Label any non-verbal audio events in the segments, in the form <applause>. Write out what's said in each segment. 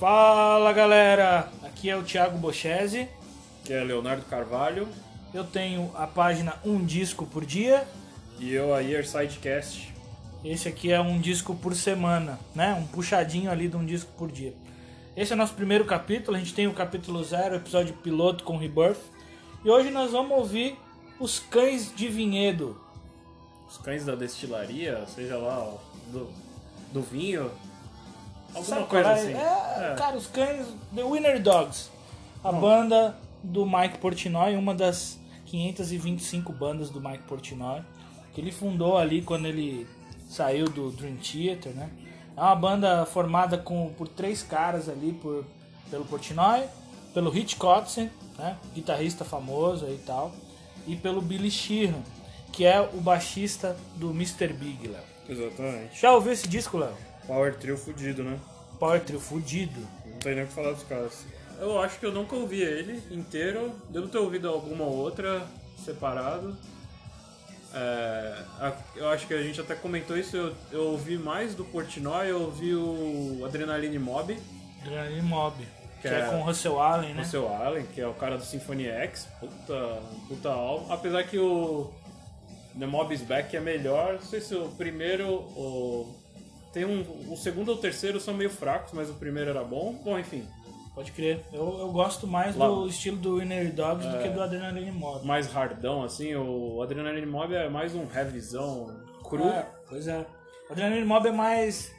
Fala galera, aqui é o Thiago Bochese. Que é Leonardo Carvalho. Eu tenho a página Um Disco por Dia. E eu a Year Sidecast. Esse aqui é um disco por semana, né? Um puxadinho ali de um disco por dia. Esse é o nosso primeiro capítulo, a gente tem o capítulo zero, episódio piloto com Rebirth. E hoje nós vamos ouvir Os Cães de Vinhedo. Os cães da destilaria, seja lá, do, do vinho. Alguma Sabe coisa assim. É, É. cara, os cães. The Winner Dogs. A Hum. banda do Mike Portnoy, uma das 525 bandas do Mike Portnoy. Que ele fundou ali quando ele saiu do Dream Theater, né? É uma banda formada com, por três caras ali, por, pelo Portnoy, pelo Rich Kotzen, né? guitarrista famoso e tal, e pelo Billy Sheehan, que é o baixista do Mr. Big, Léo. Exatamente. Já ouviu esse disco, Léo? Power Trio fudido, né? Power Trio fudido. Não tem nem o que falar dos caras. Eu acho que eu nunca ouvi ele inteiro. Devo ter ouvido alguma outra separado. É, a- eu acho que a gente até comentou isso. Eu, eu ouvi mais do Portnoy, eu ouvi o Adrenaline Mob, Adrenaline Mob. Que, Que é, é com o Russell Allen, né? Russell Allen, que é o cara do Symphony X. Puta, puta álbum. Apesar que o The Mob is Back é melhor. Não sei se o primeiro. O, tem um, o segundo ou o terceiro são meio fracos, mas o primeiro era bom. Bom, enfim. Pode crer. Eu, eu gosto mais Lá- do estilo do Winner Dogs do que do Adrenaline Mob. mais hardão, assim. O Adrenaline Mob é mais um heavyzão cru. É, pois é. O Adrenaline Mob é mais.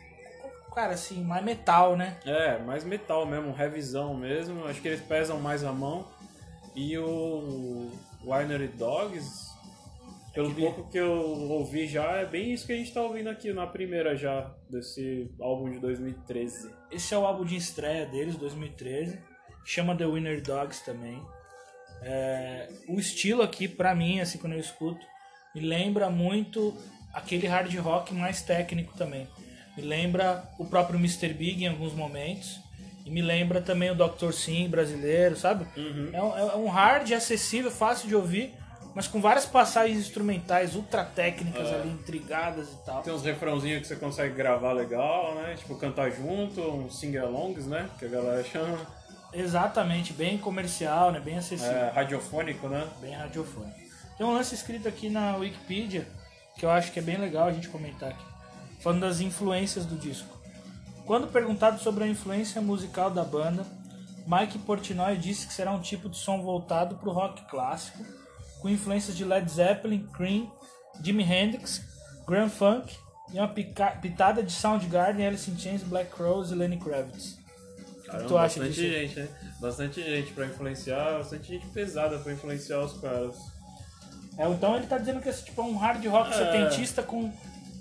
Cara, assim, mais metal, né? É, mais metal mesmo, um heavyzão mesmo. Acho que eles pesam mais a mão. E o Winery Dogs, pelo pouco que eu ouvi já, é bem isso que a gente tá ouvindo aqui na primeira já, desse álbum de 2013. Esse é o álbum de estreia deles, 2013. Chama The Winner Dogs também. É, o estilo aqui, pra mim, assim, quando eu escuto, me lembra muito aquele hard rock mais técnico também. Me lembra o próprio Mr. Big em alguns momentos. E me lembra também o Dr. Sim brasileiro, sabe? É, um, é um hard acessível, fácil de ouvir, mas com várias passagens instrumentais ultra técnicas ali, intrigadas e tal. Tem uns refrãozinhos que você consegue gravar legal, né? Tipo, cantar junto, uns sing-alongs, né? Que a galera chama. Exatamente, bem comercial, né? Bem acessível. É, radiofônico, né? bem radiofônico. Tem um lance escrito aqui na Wikipedia que eu acho que é bem legal a gente comentar aqui, falando das influências do disco. Quando perguntado sobre a influência musical da banda, Mike Portnoy disse que será um tipo de som voltado para o rock clássico, com influências de Led Zeppelin, Cream, Jimi Hendrix, Grand Funk e uma pitada de Soundgarden, Alice in Chains, Black Crowes e Lenny Kravitz. Caramba, tu acha bastante disso? gente, né? Bastante gente pra influenciar, bastante gente pesada pra influenciar os caras. É, então ele tá dizendo que tipo é um hard rock É. setentista com,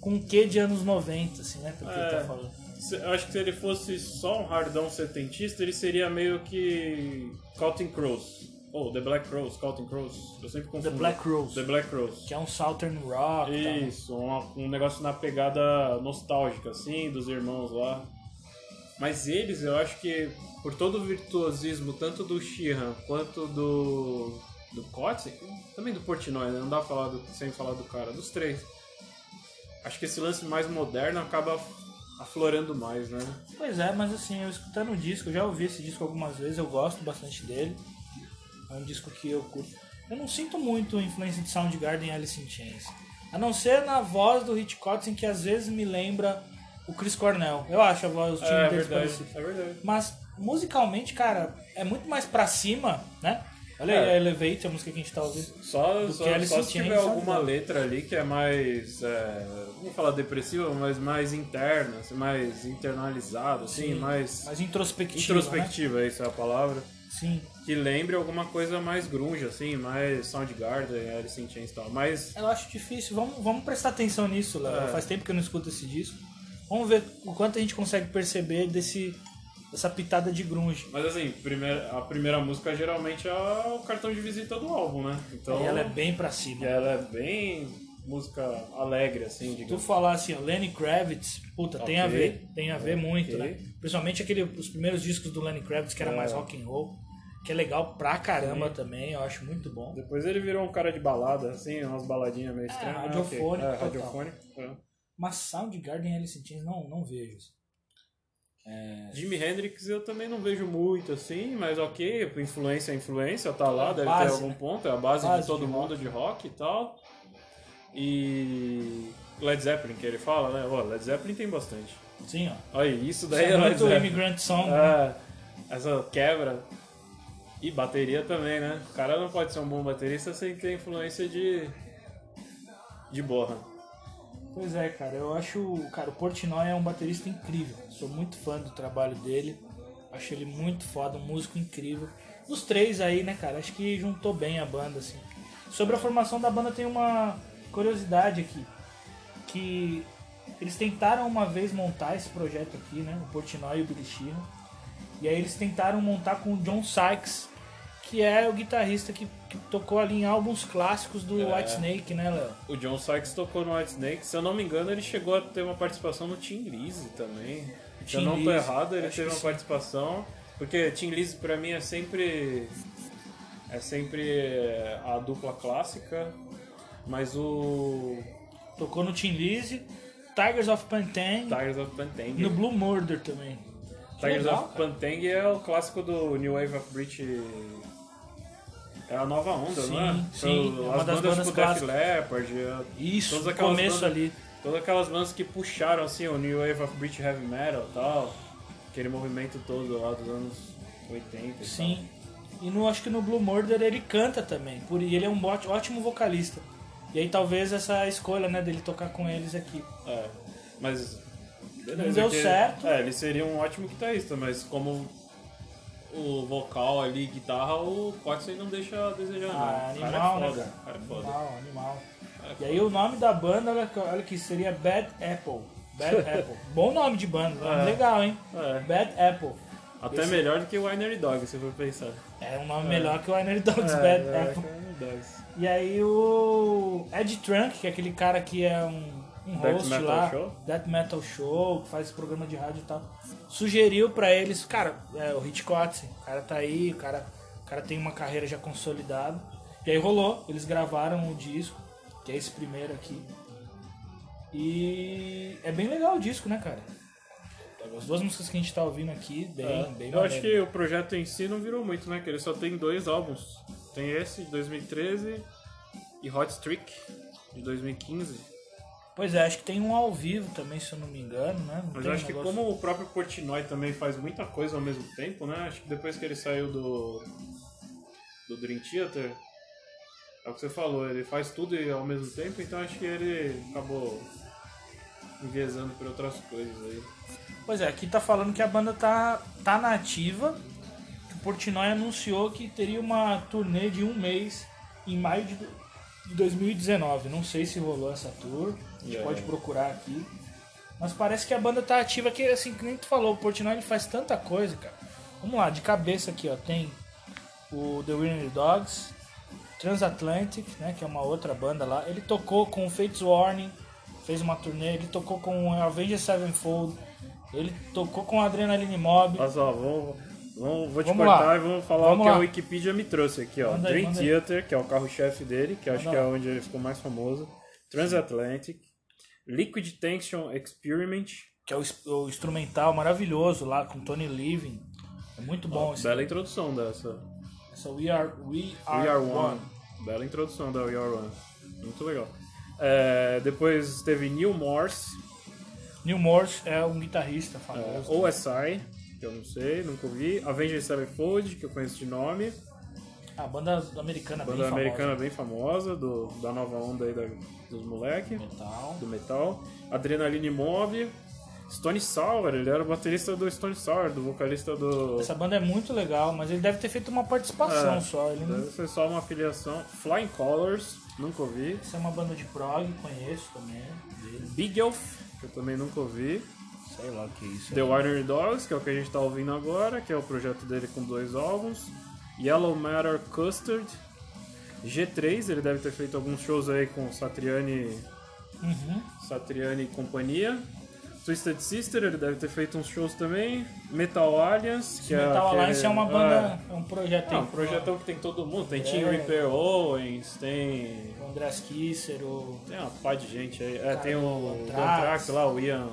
com um quê de anos 90, assim, né? Porque ele É. tá falando. Se- Eu acho que se ele fosse só um hardão setentista, ele seria meio que Counting Crows. Ou The Black Crows, Counting Crows. Eu sempre confundo. The Black Crowes. The Black Crows. Que é um Southern Rock. e tal, né? Isso, um, um negócio na pegada nostálgica, assim, dos irmãos lá. Mas eles, eu acho que, por todo o virtuosismo, tanto do Sheehan quanto do. do Kotzen, também do Portnoy, né? Não dá pra falar do, sem falar do cara, dos três. Acho que esse lance mais moderno acaba aflorando mais, né? Pois é, mas assim, eu escutando o disco, eu já ouvi esse disco algumas vezes, eu gosto bastante dele. É um disco que eu curto. Eu não sinto muito influência de Soundgarden e Alice in Chains. A não ser na voz do Rich Kotzen, que às vezes me lembra o Chris Cornell. Eu acho a voz, o time É deles verdade, é verdade. Mas musicalmente, cara, é muito mais pra cima, né? Olha aí É. a Elevate, a música que a gente tá ouvindo. Só, Do só, que Alice só in se Chains, tiver sabe? alguma letra ali que é mais. É, não vou falar depressiva, mas mais interna, assim, mais internalizado, assim, mais. Mais introspectiva. introspectiva, essa é a palavra. Né? Sim. Que lembre alguma coisa mais grunge, assim, mais Soundgarden, Alice in Chains e tal. Mas. Eu acho difícil. Vamos, vamos prestar atenção nisso, Léo. É. Faz tempo que eu não escuto esse disco. Vamos ver o quanto a gente consegue perceber desse, dessa pitada de grunge. Mas assim, primeira, a primeira música geralmente é o cartão de visita do álbum, né? Então. E ela é bem pra cima. ela é bem música alegre, assim, Se tu digamos. falar assim, ó, Lenny Kravitz, puta, tem a ver. Tem a ver muito, Ok. né? Principalmente aquele, os primeiros discos do Lenny Kravitz, que era É. mais rock and roll. Que é legal pra caramba também, eu acho muito bom. Depois ele virou um cara de balada, assim, umas baladinhas meio estranhas. Ah, ok. radiofônico É, radiofônico. é. Mas Soundgarden e Alice in Chains não, não vejo. Jimi Hendrix eu também não vejo muito assim, mas ok, influência é influência, tá lá, deve Base, ter algum né? ponto, é a base, Base de todo de mundo de rock e tal. E Led Zeppelin, que ele fala, né? Ó, Led Zeppelin tem bastante. Sim, ó. Olha, isso Isso daí é é Led Zeppelin. Immigrant Song. né? É, essa quebra. E bateria também, né? O cara não pode ser um bom baterista sem ter influência de. de borra. Pois é, cara, eu acho. Cara, o Portnoy é um baterista incrível. Sou muito fã do trabalho dele. Acho ele muito foda, um músico incrível. Os três aí, né, cara? Acho que juntou bem a banda, assim. Sobre a formação da banda tem uma curiosidade aqui. Que eles tentaram uma vez montar esse projeto aqui, né? O Portnoy e o Billy Sheehan. E aí eles tentaram montar com o John Sykes, que é o guitarrista que, que tocou ali em álbuns clássicos do É. Whitesnake, né, Léo? O John Sykes tocou no White Snake, se eu não me engano, ele chegou a ter uma participação no Tim Lizzy também. Se eu Tim não tô errado, ele acho teve uma participação. Porque Tim Lizzy pra mim é sempre. É sempre a dupla clássica. Mas o. Tocou no Tin Lizzy, Tigers of Pantang, Tigers of Pantang. no Blue Murder também. Tigers legal, of. Pantang é o clássico do New Wave of British. É a nova onda, Sim, não é? sim, é uma as das bandas bandas tipo Def. Leppard. é- Isso, começo bandas- ali. Todas aquelas bandas que puxaram assim o New Wave of British Heavy Metal e tal. Aquele movimento todo lá dos anos 80 e Sim. E no, acho que no Blue Murder ele canta também. Por, e ele é um ótimo vocalista. E aí talvez essa escolha, né, dele tocar com eles aqui. tal. É. Mas. Beleza, Não deu que- certo. É, ele seria um ótimo guitarrista, mas como o vocal ali, guitarra, o Coxswain não deixa a desejar. Ah, não. Animal, cara é né, foda. cara? o cara é foda. Animal, animal. Cara é E aí o nome da banda, olha, olha que seria Bad Apple. Bad <laughs> Apple. Bom nome de banda, nome É. legal, hein? É. Bad Apple. Até Esse- melhor do que o Winery Dog, se for pensar. É um nome melhor que o Winery Dogs, É, Bad melhor Apple. Dogs. E aí o Ed Trunk, que é aquele cara que é um, um Death host Metal lá, Show? Death Metal Show, que faz programa de rádio e tal, sugeriu pra eles, cara, é, o Hitchcock, o cara tá aí, o cara, o cara tem uma carreira já consolidada. E aí rolou, eles gravaram o disco, que é esse primeiro aqui. E é bem legal o disco, né, cara? As duas músicas que a gente tá ouvindo aqui, bem, É, bem eu acho maneiro. que o projeto em si não virou muito, né? Que ele só tem dois álbuns. Tem esse de 2013 e Hot Streak de 2015. Pois é, acho que tem um ao vivo também, se eu não me engano, né? Não Mas eu um acho que negócio- como o próprio Portnoy também faz muita coisa ao mesmo tempo, né? Acho que depois que ele saiu do do Dream Theater, é o que você falou, ele faz tudo ao mesmo tempo, então acho que ele acabou enviesando por outras coisas aí. Pois é, aqui tá falando que a banda tá, tá na ativa. que O Portnoy anunciou que teria uma turnê de um mês em maio de, de 2019. Não sei se rolou essa tour, a gente Yeah. pode procurar aqui. Mas parece que a banda tá ativa, que assim, que nem tu falou, o Portnoy ele faz tanta coisa, cara. Vamos lá, de cabeça aqui, ó, tem o The Winner Dogs, Transatlantic, né, que é uma outra banda lá. Ele tocou com o Fates Warning, fez uma turnê, ele tocou com o Avenged Sevenfold, ele tocou com o Adrenaline Mob. Olha só, vamos, vamos, vou te Vamos cortar lá. e vamos falar Vamos o que lá. a Wikipedia me trouxe aqui, ó. Manda Dream manda aí. Theater, que é o carro-chefe dele, que acho que é onde ele ficou mais famoso. Transatlantic, Liquid Tension Experiment. que é o, o instrumental maravilhoso lá com Tony Living. É muito bom esse. Bela introdução dessa. Essa We Are, We Are, We Are One. One. Bela introdução da We Are One. Muito legal. É, depois teve Neil Morse, Neil Morse é um guitarrista é, famoso. OSI, que eu não sei, nunca ouvi. Avenged Sevenfold, que eu conheço de nome. A banda americana bem Banda famosa. americana bem famosa, do, da nova onda aí da- dos moleque, Metal. do metal. Adrenaline Mob. Stone Sour, ele era o baterista do Stone Sour, do vocalista do... Essa banda é muito legal, mas ele deve ter feito uma participação É, só. Ele não... Deve ser só uma afiliação. Flying Colors, nunca ouvi. Essa é uma banda de prog, conheço também. Dele. Big Elf, que eu também nunca ouvi. Sei lá o que é isso. The Winery Dogs, que é o que a gente tá ouvindo agora, que é o projeto dele com dois álbuns. Yellow Matter Custard. G3, ele deve ter feito alguns shows aí com Satriani, Uhum. Satriani e companhia. Twisted Sister, ele deve ter feito uns shows também. Metal Alliance, que é Metal aquele- Alliance é uma banda, é um projeto. É, é um projetão que tem todo mundo. Tem Tim É. Ripper Owens, tem... O Andreas Kisser, o Tem uma pá de gente aí. É, tem o Anthrax lá, o Ian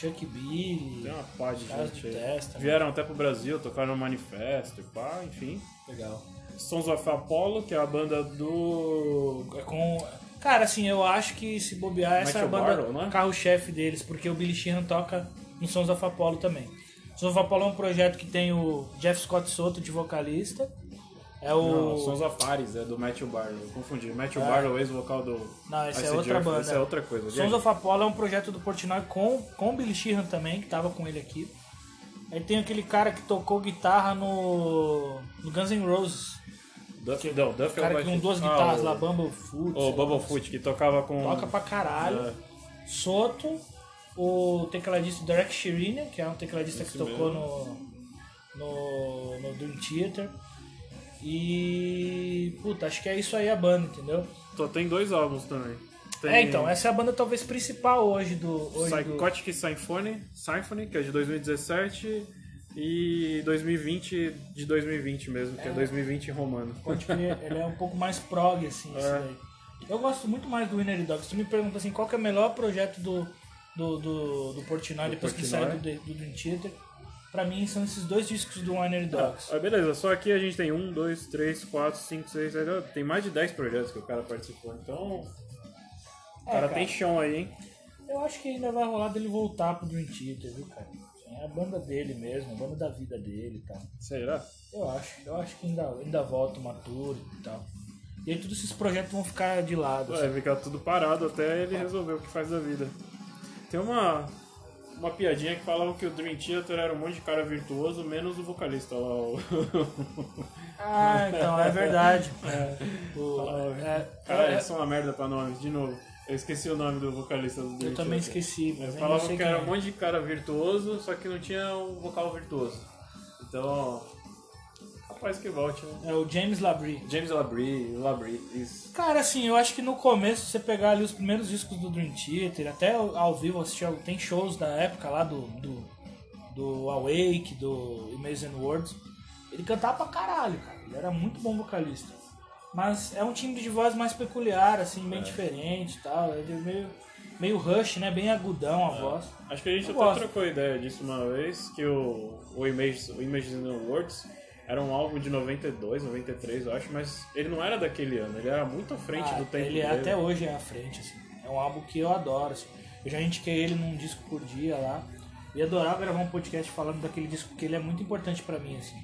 Chuck Billy, Tem uma pá de gente aí. Testa. Vieram até pro Brasil, tocaram no Manifesto e pá, enfim. Legal. Sons of Apollo, que é a banda do. É com... Cara, assim, eu acho que se bobear, essa é a Michael banda Barlow, é? carro-chefe deles, porque o Billy Sheehan toca no Sons of Apollo também. Sons of Apollo é um projeto que tem o Jeff Scott Soto de vocalista. É o. Não, Sons of Ares, é do Matthew Barlow. Confundi. Matthew É. Barlow, ex-vocal do. Não, essa é outra Earth, banda. Essa é outra coisa. Sons of Apollo é um projeto do Portnoy com, com o Billy Sheehan também, que tava com ele aqui. Aí tem aquele cara que tocou guitarra no, no Guns N' Roses. Duff, não, Duff é o cara com duas Ah, guitarras o- lá, Bumblefoot. O Bumblefoot, que tocava com. Toca pra caralho. É. Soto, o tecladista Derek Sherinian, que é um tecladista Esse que tocou no, no, no Dream Theater. E. Puta, acho que é isso aí a banda, entendeu? Só tem dois álbuns também. Tem É, então, essa é a banda talvez principal hoje do. Hoje do... Psychotic Symphony, Symphony, que é de 2017, e 2020 de 2020 mesmo, que é 2020 romano. Pode crer, <laughs> ele é um pouco mais prog, assim, É. daí. Eu gosto muito mais do Winner Dog. Se tu me pergunta assim, qual que é o melhor projeto do, do, do, do Portnoy Do depois que sai do, do Dream Theater, pra mim são esses dois discos do Winner Dogs. Ah, beleza, só aqui a gente tem um, dois, três, quatro, cinco, seis, sete, oito, tem mais de 10 projetos que o cara participou, então o É, cara, cara. tem chão aí, hein? Eu acho que ainda vai rolar dele voltar pro Dream Theater, viu, cara? É a banda dele mesmo, a banda da vida dele e tal. Será? Eu acho, eu acho que ainda, ainda volta uma tour e tal. E aí todos esses projetos vão ficar de lado. assim. Vai ficar tudo parado até ele resolver o que faz da vida. Tem uma, uma piadinha que falava que o Dream Theater era um monte de cara virtuoso, menos o vocalista lá. O... <laughs> Ah, então, é verdade. <laughs> O- é, Cara, é- isso é uma merda pra nomes, de novo. Eu esqueci o nome do vocalista do Dream eu também Theater. esqueci, Eles eu falavam sei que era é. um monte de cara virtuoso, só que não tinha um vocal virtuoso. Então, rapaz que volte, né? É o James Labrie. James Labrie, Labrie, isso. Cara, assim, eu acho que no começo, se você pegar ali os primeiros discos do Dream Theater, até ao vivo, assistir, tem shows da época lá do, do, do Awake, do Amazing Words. Ele cantava pra caralho, cara. Ele era muito bom vocalista. Mas é um timbre de voz mais peculiar, assim, bem diferente e tal. Ele é meio, meio rush, né? Bem agudão a voz. Acho que a gente Eu até gosto. trocou ideia disso uma vez, que o, o, Image, o Images in the Words era um álbum de 92, 93, eu acho, mas ele não era daquele ano, ele era muito à frente Ah, do tempo ele é dele. até hoje é à frente, assim. É um álbum que eu adoro, assim. Eu já indiquei ele num disco por dia lá. E adorava gravar um podcast falando daquele disco, porque ele é muito importante pra mim, assim.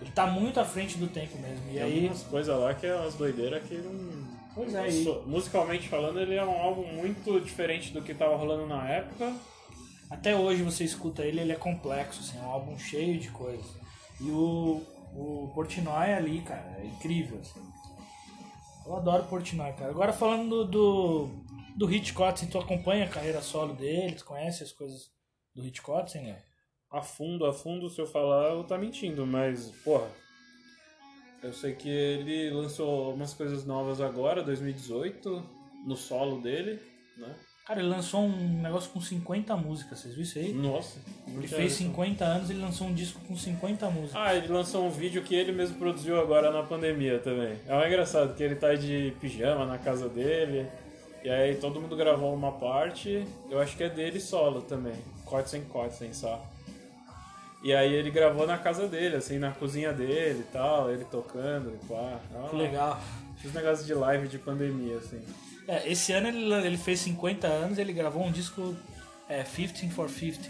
Ele tá muito à frente do tempo mesmo. E Tem aí. algumas coisas lá que é umas doideiras que não... Pois é, e Musicalmente falando, ele é um álbum muito diferente do que tava rolando na época. até hoje você escuta ele, ele é complexo, assim, é um álbum cheio de coisas. E o, o Portnoy ali, cara, é incrível, assim. Eu adoro Portnoy, cara. Agora falando do, do, do Hitchcock, assim, tu acompanha a carreira solo dele, tu conhece as coisas do Hitchcock, assim, né? A fundo, a fundo, se eu falar, eu tá mentindo, mas, porra. Eu sei que ele lançou umas coisas novas agora, 2018, no solo dele, né? Cara, ele lançou um negócio com 50 músicas, vocês viram isso aí? Nossa. Ele fez 50 anos, ele lançou um disco com 50 músicas. Ah, ele lançou um vídeo que ele mesmo produziu agora na pandemia também. É um engraçado que ele tá de pijama na casa dele. E aí todo mundo gravou uma parte, eu acho que é dele solo também. Cortes em cortes, só. E aí ele gravou na casa dele, assim, na cozinha dele e tal, ele tocando e pá. Que legal. Esses negócios de live de pandemia, assim. É, esse ano ele, ele fez 50 anos, ele gravou um disco é, 15 for 15,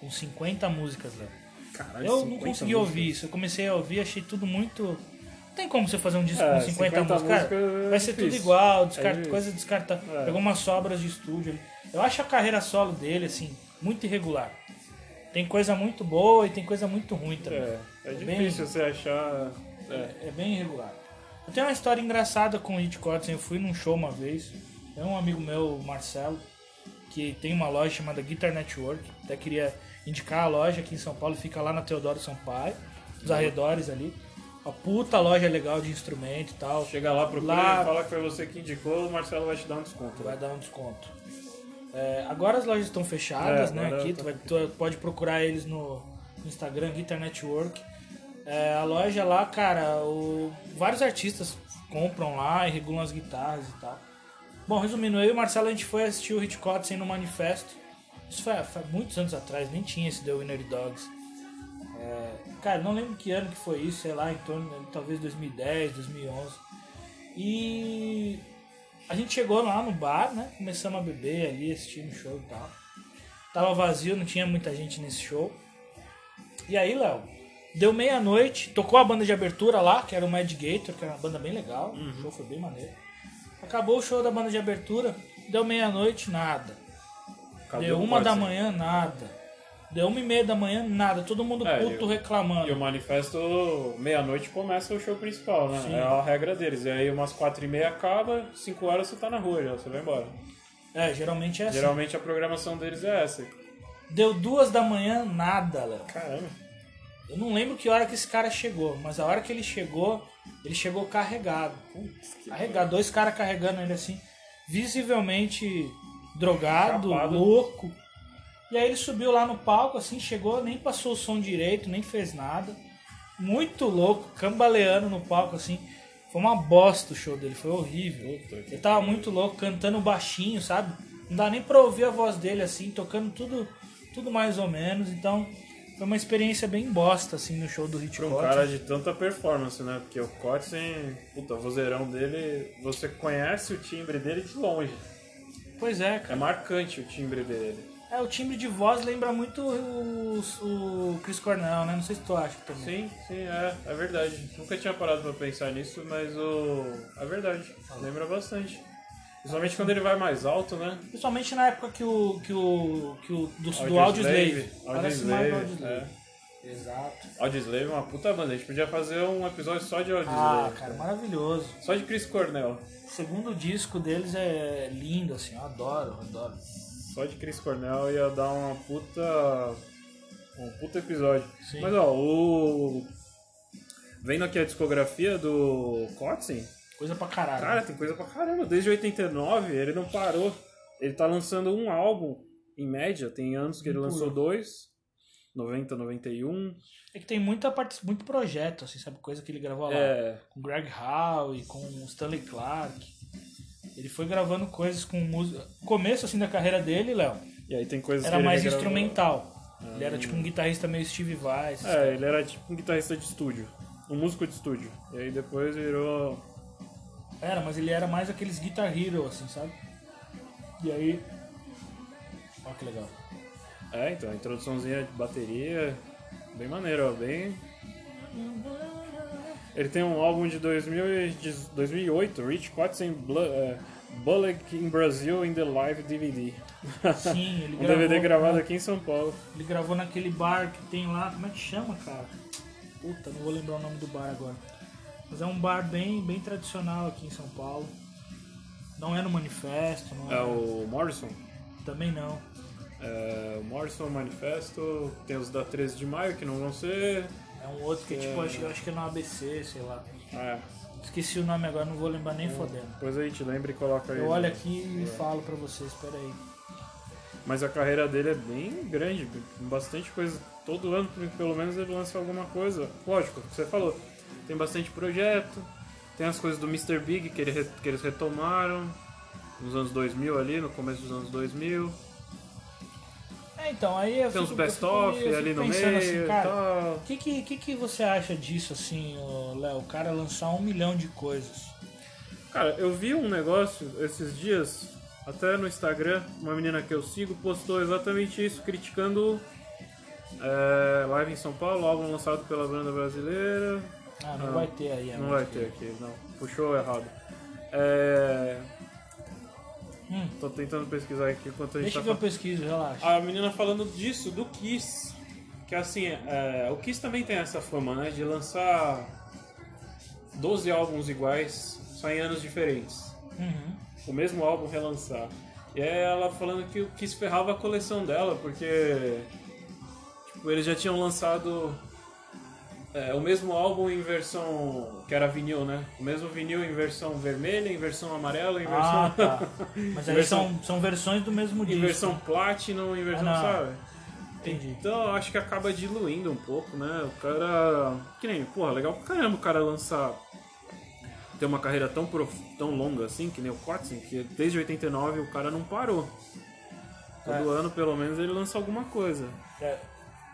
com 50 músicas lá. Caralho, Eu não 50 consegui músicas. ouvir isso, eu comecei a ouvir, achei tudo muito. Não tem como você fazer um disco É, com 50, 50 músicas. Cara, é vai ser tudo igual, descarta, difícil. coisa descarta. É. Pegou umas sobras de estúdio. Eu acho a carreira solo dele, assim, muito irregular. Tem coisa muito boa e tem coisa muito ruim também. É, é Bem- difícil você achar. É. É bem irregular. Eu tenho uma história engraçada com o Hitchcock. assim, Eu fui num show uma vez. É um amigo meu, Marcelo, que tem uma loja chamada Guitar Network. Até queria indicar a loja aqui em São Paulo. Fica lá na Teodoro Sampaio, nos arredores ali. Uma puta loja legal de instrumento e tal. Chega lá, procura Lá- e fala que foi você que indicou, o Marcelo vai te dar um desconto. Vai dar um desconto. É, agora as lojas estão fechadas, É, né? Aqui, tá tu, vai- tu pode procurar eles no Instagram, Guitar Network. É, a loja lá, cara, o- vários artistas compram lá e regulam as guitarras e tal. Bom, resumindo, eu e o Marcelo a gente foi assistir o Hitchcock no Manifesto. Isso foi, foi muitos anos atrás, nem tinha esse The Winner Dogs. É, cara, não lembro que ano que foi isso, sei lá, em torno, talvez 2010, 2011. E a gente chegou lá no bar, né? Começamos a beber ali, assistindo o show e tal. Tava vazio, não tinha muita gente nesse show. E aí, Léo, deu meia-noite, tocou a banda de abertura lá, que era o Mad Gator, que era uma banda bem legal. O show foi bem maneiro. Acabou o show da banda de abertura, deu meia-noite, nada. Cadê deu uma da Corte? manhã, nada. Deu uma e meia da manhã, nada. Todo mundo É, puto e o- reclamando. E o manifesto, meia-noite começa o show principal, né? Sim. É a regra deles. E aí umas quatro e meia acaba, cinco horas você tá na rua já, você vai embora. É, geralmente é assim. Geralmente a programação deles é essa. Deu duas da manhã, nada, Léo. Caramba. Eu não lembro que hora que esse cara chegou, mas a hora que ele chegou, ele chegou carregado. Carregado, dois caras carregando ele assim, visivelmente drogado, louco. E aí ele subiu lá no palco, assim, chegou, nem passou o som direito, nem fez nada. Muito louco, cambaleando no palco, assim. Foi uma bosta o show dele, foi horrível. Puta Ele tava muito louco, cantando baixinho, sabe? Não dá nem pra ouvir a voz dele, assim, tocando tudo, tudo mais ou menos. Então, foi uma experiência bem bosta, assim, no show do Hit Pra um cara de tanta performance, né? Porque o Kotzen, puta, o vozeirão dele, você conhece o timbre dele de longe. Pois é, É cara. marcante o timbre dele. É, o timbre de voz lembra muito o, o Chris Cornell, né? Não sei se tu acha também. Sim, sim, é, é verdade. Nunca tinha parado pra pensar nisso, mas o. É verdade. Lembra bastante. Principalmente quando ele vai mais alto, né? Principalmente na época que o. que o. que o. do, do Audioslave. Audioslave. Parece mais do Audioslave, Audioslave. Exato. Audioslave é uma puta banda. A gente podia fazer um episódio só de Ah, Audioslave. cara, maravilhoso. Só de Chris Cornell. O segundo disco deles é lindo, assim, eu adoro, eu adoro. Só de Chris Cornell ia dar uma puta. Um puta episódio. Sim. Mas ó, o. Vendo aqui a discografia do Kotzen, Coisa pra caralho. cara, tem coisa pra caramba. Desde 89 ele não parou. Ele tá lançando um álbum, em média, tem anos que ele Muito lançou dois. 90, 91. É que tem muita parte, muito projeto, assim, sabe? Coisa que ele gravou lá. É. Com Greg Howe, com o Stanley Clark. Ele foi gravando coisas com música. Começo, assim, da carreira dele, Léo, E aí tem coisas era mais regravou. instrumental. Ele era tipo um guitarrista meio Steve Vai. É, ele era tipo um guitarrista de estúdio. Um músico de estúdio. E aí depois virou. Era, mas ele era mais aqueles Guitar Hero, assim, sabe? E aí. Olha que legal. É, então, a introduçãozinha de bateria. Bem maneiro, ó. Bem. Ele tem um álbum de 2000 e de 2008, Rich Kotzen Blu- é, Bullock in Brazil in the Live DVD. Sim, ele <laughs> um gravou. DVD gravado aqui em São Paulo. Ele gravou naquele bar que tem lá. Como é que chama, cara? Puta, não vou lembrar o nome do bar agora. Mas é um bar bem, bem tradicional aqui em São Paulo. Não é no Manifesto, é. É o Morrison. Também não. É, o Morrison Manifesto. Tem os da 13 de maio que não vão ser. É um outro que, tipo, acho, eu acho que é no ABC, sei lá. É, Esqueci o nome agora, não vou lembrar nem fodendo. depois a gente lembra e coloca aí. Eu olho aqui e falo pra vocês, peraí. Mas a carreira dele é bem grande, bastante coisa. Todo ano, pelo menos, ele lança alguma coisa. Lógico, você falou, tem bastante projeto, tem as coisas do Mr. Big que, ele que eles retomaram nos anos 2000 ali, no começo dos anos 2000. É, então, aí eu Tem uns best-of ali no meio assim, e cara, tal. O que, que, que, você acha disso, assim, Léo? O cara lançar um milhão de coisas. Cara, eu vi um negócio esses dias, até no Instagram, uma menina que eu sigo postou exatamente isso, criticando é, Live em São Paulo, álbum lançado pela banda brasileira. Ah, não Ah, vai ter aí. a Não vai ter aqui, não. Puxou errado. É... Hum, Tô tentando pesquisar aqui enquanto a gente deixa tá que eu pesquiso, relaxa. A menina falando disso, do Kiss. Que assim, é, o Kiss também tem essa fama, né? De lançar 12 álbuns iguais, só em anos diferentes. Uhum. O mesmo álbum relançar. E aí ela falando que o Kiss ferrava a coleção dela, porque tipo, eles já tinham lançado é, o mesmo álbum em versão. que era vinil, né? O mesmo vinil em versão vermelha, em versão amarela, em versão. Ah, tá. <laughs> Mas aí Versão- são, são versões do mesmo em disco. versão Platinum, em versão, Ah, sabe? Entendi. Então eu acho que acaba diluindo um pouco, né? O cara. Que nem, porra, legal pra caramba o cara lançar. Ter uma carreira tão, prof... tão longa assim, que nem o Kotzen, que desde 89 o cara não parou. Todo ano, pelo menos, ele lança alguma coisa. É.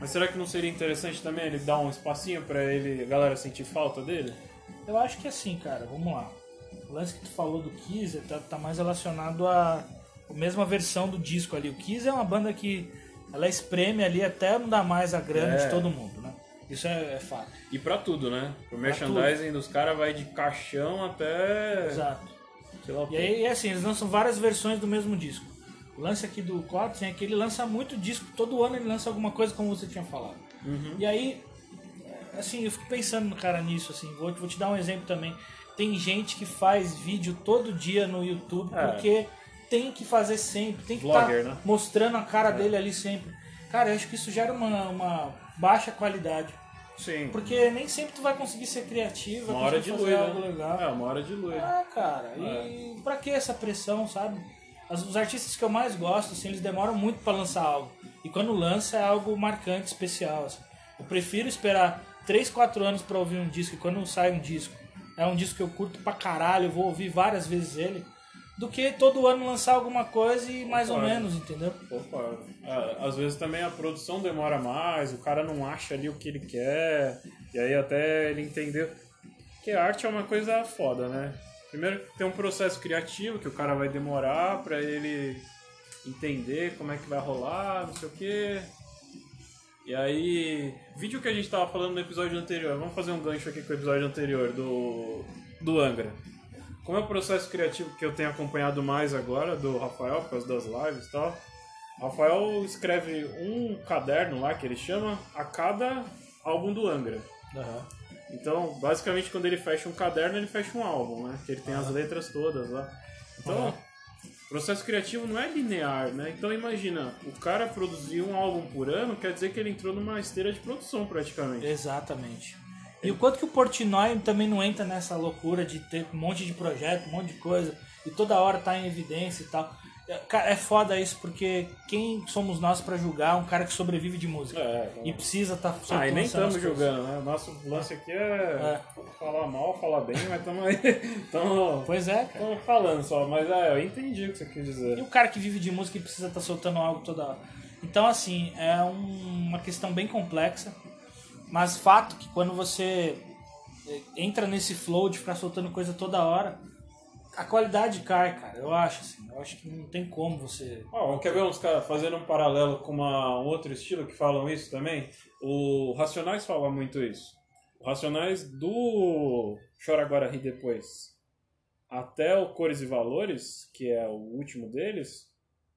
Mas será que não seria interessante também ele dar um espacinho pra ele, a galera sentir falta dele? Eu acho que assim, cara, vamos lá. O lance que tu falou do Kiss tá, tá mais relacionado à a mesma versão do disco ali. O Kiss é uma banda que ela espreme ali até não dar mais a grana É. de todo mundo, né? Isso é, é fato. E pra tudo, né? O merchandising dos caras vai de caixão até. Exato. Sei lá o E aí, assim, eles lançam várias versões do mesmo disco. O lance aqui do Cloudsen é que ele lança muito disco, todo ano ele lança alguma coisa, como você tinha falado. Uhum. E aí, assim, eu fico pensando, cara, nisso, assim, vou, vou te dar um exemplo também. Tem gente que faz vídeo todo dia no YouTube É. porque tem que fazer sempre, tem que estar Vlogger, né? mostrando a cara dele ali sempre. Cara, eu acho que isso gera uma, uma baixa qualidade. Sim. Porque nem sempre tu vai conseguir ser criativo, Uma hora de luz, né? legal. É, uma hora de luz. Ah, cara, e pra que essa pressão, sabe? As- os artistas que eu mais gosto, assim, eles demoram muito pra lançar algo. E quando lança é algo marcante, especial. assim. Eu prefiro esperar 3, 4 anos pra ouvir um disco, e quando sai um disco, é um disco que eu curto pra caralho, eu vou ouvir várias vezes ele, do que todo ano lançar alguma coisa e mais ou Concordo. menos, entendeu? Opa, é, às vezes também a produção demora mais, o cara não acha ali o que ele quer, e aí até ele entender. Porque a arte é uma coisa foda, né? Primeiro tem um processo criativo que o cara vai demorar pra ele entender como é que vai rolar, não sei o quê. E aí, vídeo que a gente tava falando no episódio anterior, vamos fazer um gancho aqui com o episódio anterior do, do Angra. Como é o processo criativo que eu tenho acompanhado mais agora, do Rafael, por causa das lives e tal, Rafael escreve um caderno lá, que ele chama, a cada álbum do Angra. Então, basicamente, quando ele fecha um caderno, ele fecha um álbum, né? Que ele tem as letras todas lá. Então, o processo criativo não é linear, né? Então, imagina, o cara produzir um álbum por ano, quer dizer que ele entrou numa esteira de produção, praticamente. Exatamente. E o quanto que o Portnoy também não entra nessa loucura de ter um monte de projeto, um monte de coisa, e toda hora tá em evidência e tal. É, cara, É foda isso, porque quem somos nós pra julgar um cara que sobrevive de música? É, E precisa estar tá Ah, e nem estamos julgando, né? O nosso lance aqui é, É. falar mal, falar bem, mas estamos aí. <laughs> Estamos Pois é, cara. falando só, mas é, eu entendi o que você quis E dizer. o cara que vive de música e precisa estar soltando algo toda hora. Então, assim, é um- uma questão bem complexa. Mas fato que quando você eh, entra nesse flow de ficar soltando coisa toda hora, a qualidade cai, cara. Eu acho, assim. Eu acho que não tem como você. Ó, quer ver uns caras fazendo um paralelo com uma, um outro estilo que falam isso também? O Racionais fala muito isso. O Racionais do Chora Agora Ri Depois até o Cores e Valores, que é o último deles,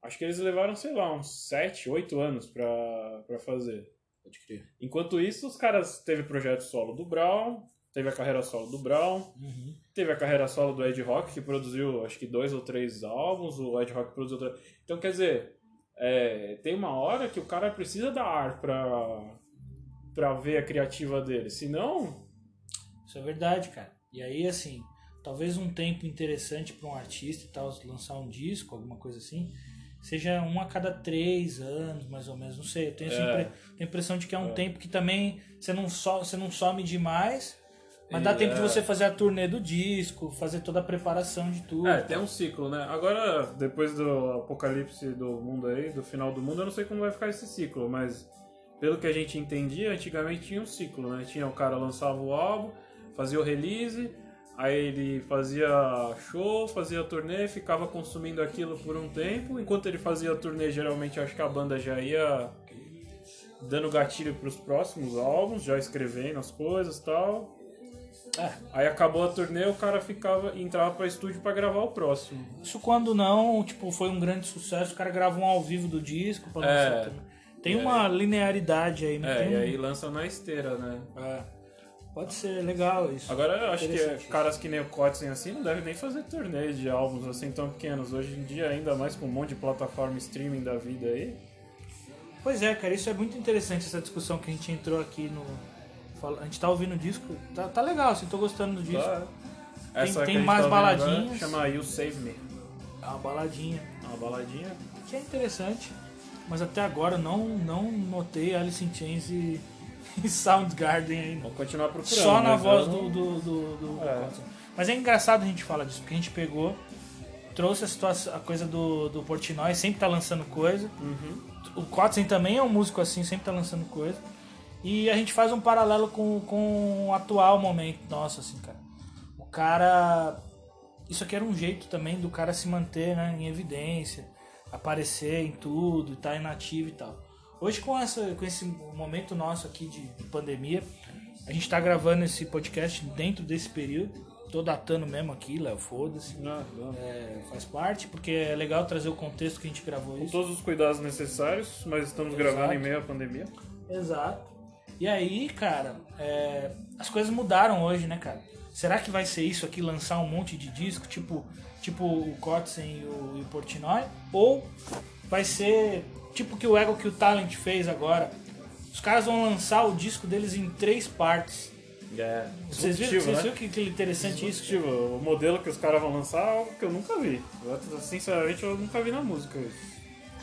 acho que eles levaram, sei lá, uns 7, 8 anos pra, pra fazer. Pode crer. Enquanto isso, os caras teve projeto solo do Brown, teve a carreira solo do Brown, teve a carreira solo do Ed Rock, que produziu acho que dois ou três álbuns, o Ed Rock produziu três. Então, quer dizer, é, tem uma hora que o cara precisa da ar pra, pra ver a criativa dele. Senão, Isso é verdade, cara. E aí, assim, talvez um tempo interessante para um artista e tal, lançar um disco, alguma coisa assim, seja um a cada três anos, mais ou menos. Não sei, eu tenho É. impre- a impressão de que é um tempo que também você não, so, você não some demais, mas dá tempo de é. você fazer a turnê do disco, fazer toda a preparação de tudo. é, tem um ciclo, né? Agora, depois do apocalipse do mundo aí, do final do mundo, eu não sei como vai ficar esse ciclo, mas pelo que a gente entendia, antigamente tinha um ciclo, né? Tinha o cara lançava o álbum, fazia o release, aí ele fazia show, fazia turnê, ficava consumindo aquilo por um tempo. Enquanto ele fazia a turnê, geralmente acho que a banda já ia dando gatilho pros próximos álbuns, já escrevendo as coisas e tal. É, Aí acabou a turnê, o cara ficava entrava para estúdio para gravar o próximo. isso quando não, tipo, foi um grande sucesso, o cara grava um ao vivo do disco pra É. Tem uma linearidade aí, não É, tem e aí lança na esteira, né? É. Pode ser legal isso. Agora eu acho que caras que nem o Kotzen assim não devem nem fazer turnê de álbuns assim tão pequenos. Hoje em dia, ainda mais com um monte de plataforma streaming da vida aí. Pois é, cara, isso é muito interessante essa discussão que a gente entrou aqui no. Fala- A gente tá ouvindo o disco, tá, tá legal, assim, tô gostando do disco. Tá. Essa tem que a gente mais tá baladinhas. Chama You Save Me. É uma baladinha. É Uma baladinha. Que é interessante. Mas até agora eu não, não notei Alice in Chains e, <laughs> e Soundgarden ainda. Vamos continuar procurando. Só na mas voz eu do, não- do, do, do É. Mas é engraçado a gente falar disso, porque a gente pegou trouxe a, situação, a coisa do, do Portnoy, sempre tá lançando coisa. O Kotzen também é um músico assim, sempre tá lançando coisa. E a gente faz um paralelo com, com o atual momento nosso, assim, cara. O cara. Isso aqui era um jeito também do cara se manter né, em evidência, aparecer em tudo, estar tá inativo e tal. Hoje, com, essa, com esse momento nosso aqui de, de pandemia, a gente tá gravando esse podcast dentro desse período. Tô datando mesmo aqui, Léo, foda-se. Não. É, faz parte, porque é legal trazer o contexto que a gente gravou Com isso. todos os cuidados necessários, mas estamos Exato. gravando em meio à pandemia. Exato. E aí, cara, é, as coisas mudaram hoje, né, cara? Será que vai ser isso aqui, lançar um monte de disco, tipo, tipo o Kotzen e o, e o Portnoy? Ou vai ser tipo que o Ego que o Talent fez agora? Os caras vão lançar o disco deles em três partes. É. Vocês viram, vocês né? viram que, que interessante isso? O modelo que os caras vão lançar é algo que eu nunca vi. Eu, sinceramente, eu nunca vi na música.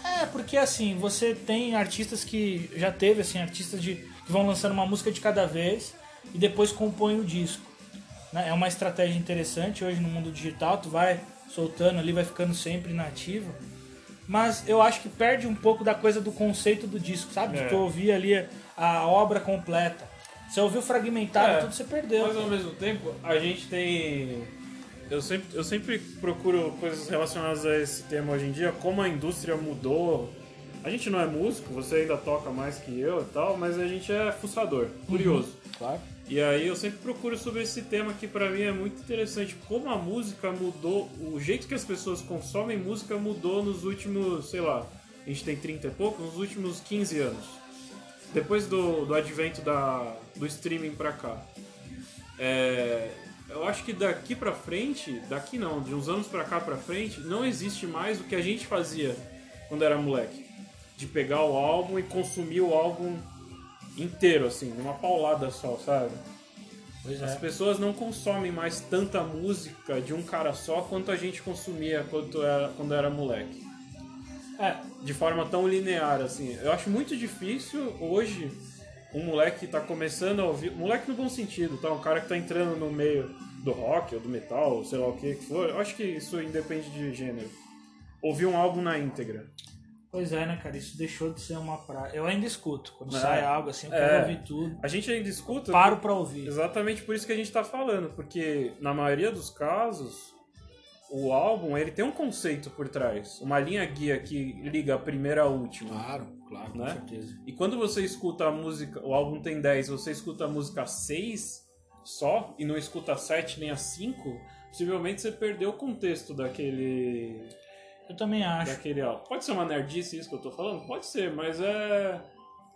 É, porque assim, você tem artistas que já teve assim, artistas de, que vão lançando uma música de cada vez e depois compõem o disco. né? É uma estratégia interessante hoje no mundo digital, tu vai soltando ali, vai ficando sempre nativo. Mas eu acho que perde um pouco da coisa do conceito do disco, sabe? De É. tu ouvir ali a obra completa. Você ouviu fragmentado, É, tudo você perdeu. Mas ao mesmo tempo, a gente tem. Eu sempre, eu sempre procuro coisas relacionadas a esse tema hoje em dia, como a indústria mudou. A gente não é músico, você ainda toca mais que eu e tal, mas a gente é fuçador, curioso. Claro. E aí eu sempre procuro sobre esse tema que pra mim é muito interessante, como a música mudou, o jeito que as pessoas consomem música mudou nos últimos, sei lá, a gente tem 30 e pouco, nos últimos 15 anos. Depois do, do advento da, do streaming pra cá. É, eu acho que daqui pra frente, daqui não, de uns anos pra cá pra frente, não existe mais o que a gente fazia quando era moleque. De pegar o álbum e consumir o álbum inteiro, assim, numa paulada só, sabe? As é. pessoas não consomem mais tanta música de um cara só quanto a gente consumia quando era, quando era moleque. É, De forma tão linear, assim. Eu acho muito difícil hoje um moleque que tá começando a ouvir. Moleque no bom sentido, tá? Um cara que tá entrando no meio do rock ou do metal, ou sei lá o que que for. Eu acho que isso independe de gênero. Ouvir um álbum na íntegra. Pois é, né, cara? Isso deixou de ser uma praia. Eu ainda escuto. Quando É. sai algo assim, eu quero É. ouvir tudo. A gente ainda escuta. Paro pra ouvir. Exatamente por isso que a gente tá falando, porque na maioria dos casos o álbum ele tem um conceito por trás, uma linha guia que liga a primeira à última. Claro, claro, com Né? certeza. E quando você escuta a música, o álbum tem 10, você escuta a música 6 só e não escuta a 7 nem a 5, possivelmente você perdeu o contexto daquele Eu também acho. daquele álbum. Pode ser uma nerdice isso que eu tô falando? Pode ser, mas é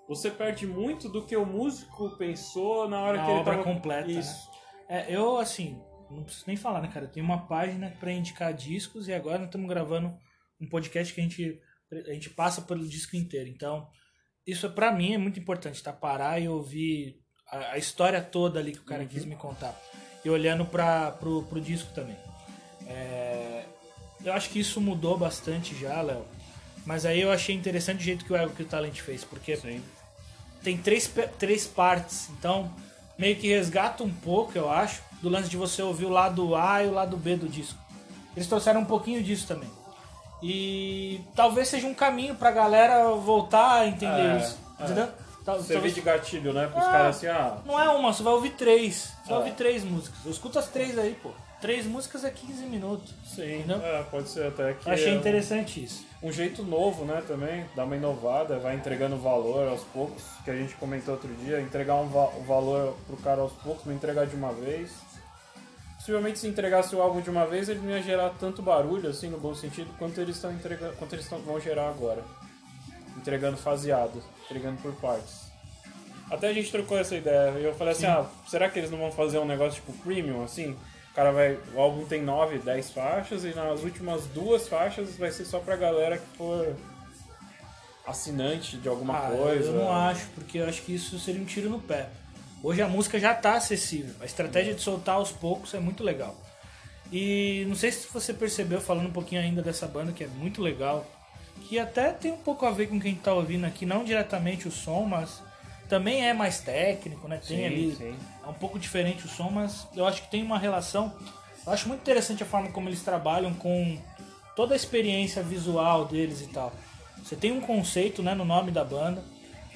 você perde muito do que o músico pensou na hora Na que ele obra tava... completa, né? Isso. É, eu, assim, não preciso nem falar, né, cara? Eu tenho uma página pra indicar discos e agora nós estamos gravando um podcast que a gente, a gente passa pelo disco inteiro. Então, isso pra mim é muito importante, tá? Parar e ouvir a, a história toda ali que o cara Uhum. quis me contar. E olhando pra, pro, pro disco também. É, eu acho que isso mudou bastante já, Léo. Mas aí eu achei interessante o jeito que o Ego que o Talent fez, porque Sim. tem três, três partes, então meio que resgata um pouco, eu acho, do lance de você ouvir o lado A e o lado B do disco. Eles trouxeram um pouquinho disso também. E talvez seja um caminho pra galera voltar a entender É, isso. é. Entendeu? Você talvez- de gatilho, né? Pros Ah. caras assim, ah, Não é uma, você vai ouvir três. Você vai É. ouvir três músicas. Eu escuto as três aí, pô. Três músicas é 15 minutos. sim, Entendeu? é, pode ser até que achei é interessante isso. um jeito novo, né, também, dá uma inovada, vai entregando valor aos poucos, que a gente comentou outro dia, entregar um va- o valor pro cara aos poucos, não entregar de uma vez. Possivelmente se entregasse o álbum de uma vez, ele não ia gerar tanto barulho, assim, no bom sentido, quanto eles estão entregando, quanto eles tão- vão gerar agora. Entregando faseado, entregando por partes. Até a gente trocou essa ideia, e eu falei assim, ah, será que eles não vão fazer um negócio tipo premium, assim? O cara vai. O álbum tem 9, 10 faixas, e nas últimas duas faixas vai ser só pra galera que for assinante de alguma Ah, coisa. Eu não acho, porque eu acho que isso seria um tiro no pé. Hoje a música já está acessível. A estratégia de soltar aos poucos é muito legal. E não sei se você percebeu, falando um pouquinho ainda dessa banda, que é muito legal, que até tem um pouco a ver com quem está ouvindo aqui, não diretamente o som, mas também é mais técnico, né? Tem Sim, ali. sim. É um pouco diferente o som, mas eu acho que tem uma relação. Eu acho muito interessante a forma como eles trabalham com toda a experiência visual deles e tal. Você tem um conceito, né, no nome da banda.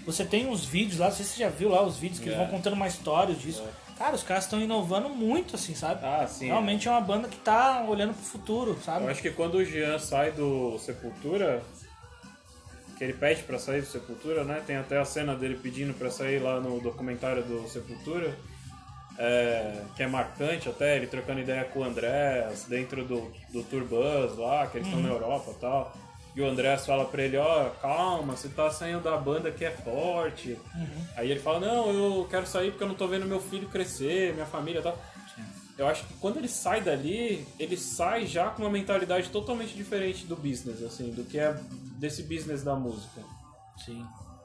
Você tem uns vídeos lá, não sei se você já viu lá os vídeos que eles É. vão contando uma história disso. Cara, os caras estão inovando muito, assim, sabe? Ah, sim. Realmente é uma banda que tá olhando pro futuro, sabe? Eu acho que quando o Jean sai do Sepultura, que ele pede pra sair do Sepultura, né? Tem até a cena dele pedindo pra sair lá no documentário do Sepultura, é, que é marcante até, ele trocando ideia com o Andrés dentro do, do Tour Bus lá, que eles estão na Europa e tal. E o Andrés fala pra ele, ó, calma, você tá saindo da banda que é forte. Aí ele fala, não, eu quero sair porque eu não tô vendo meu filho crescer, minha família e tal. Eu acho que quando ele sai dali, ele sai já com uma mentalidade totalmente diferente do business, assim, do que é desse business da música. Sim.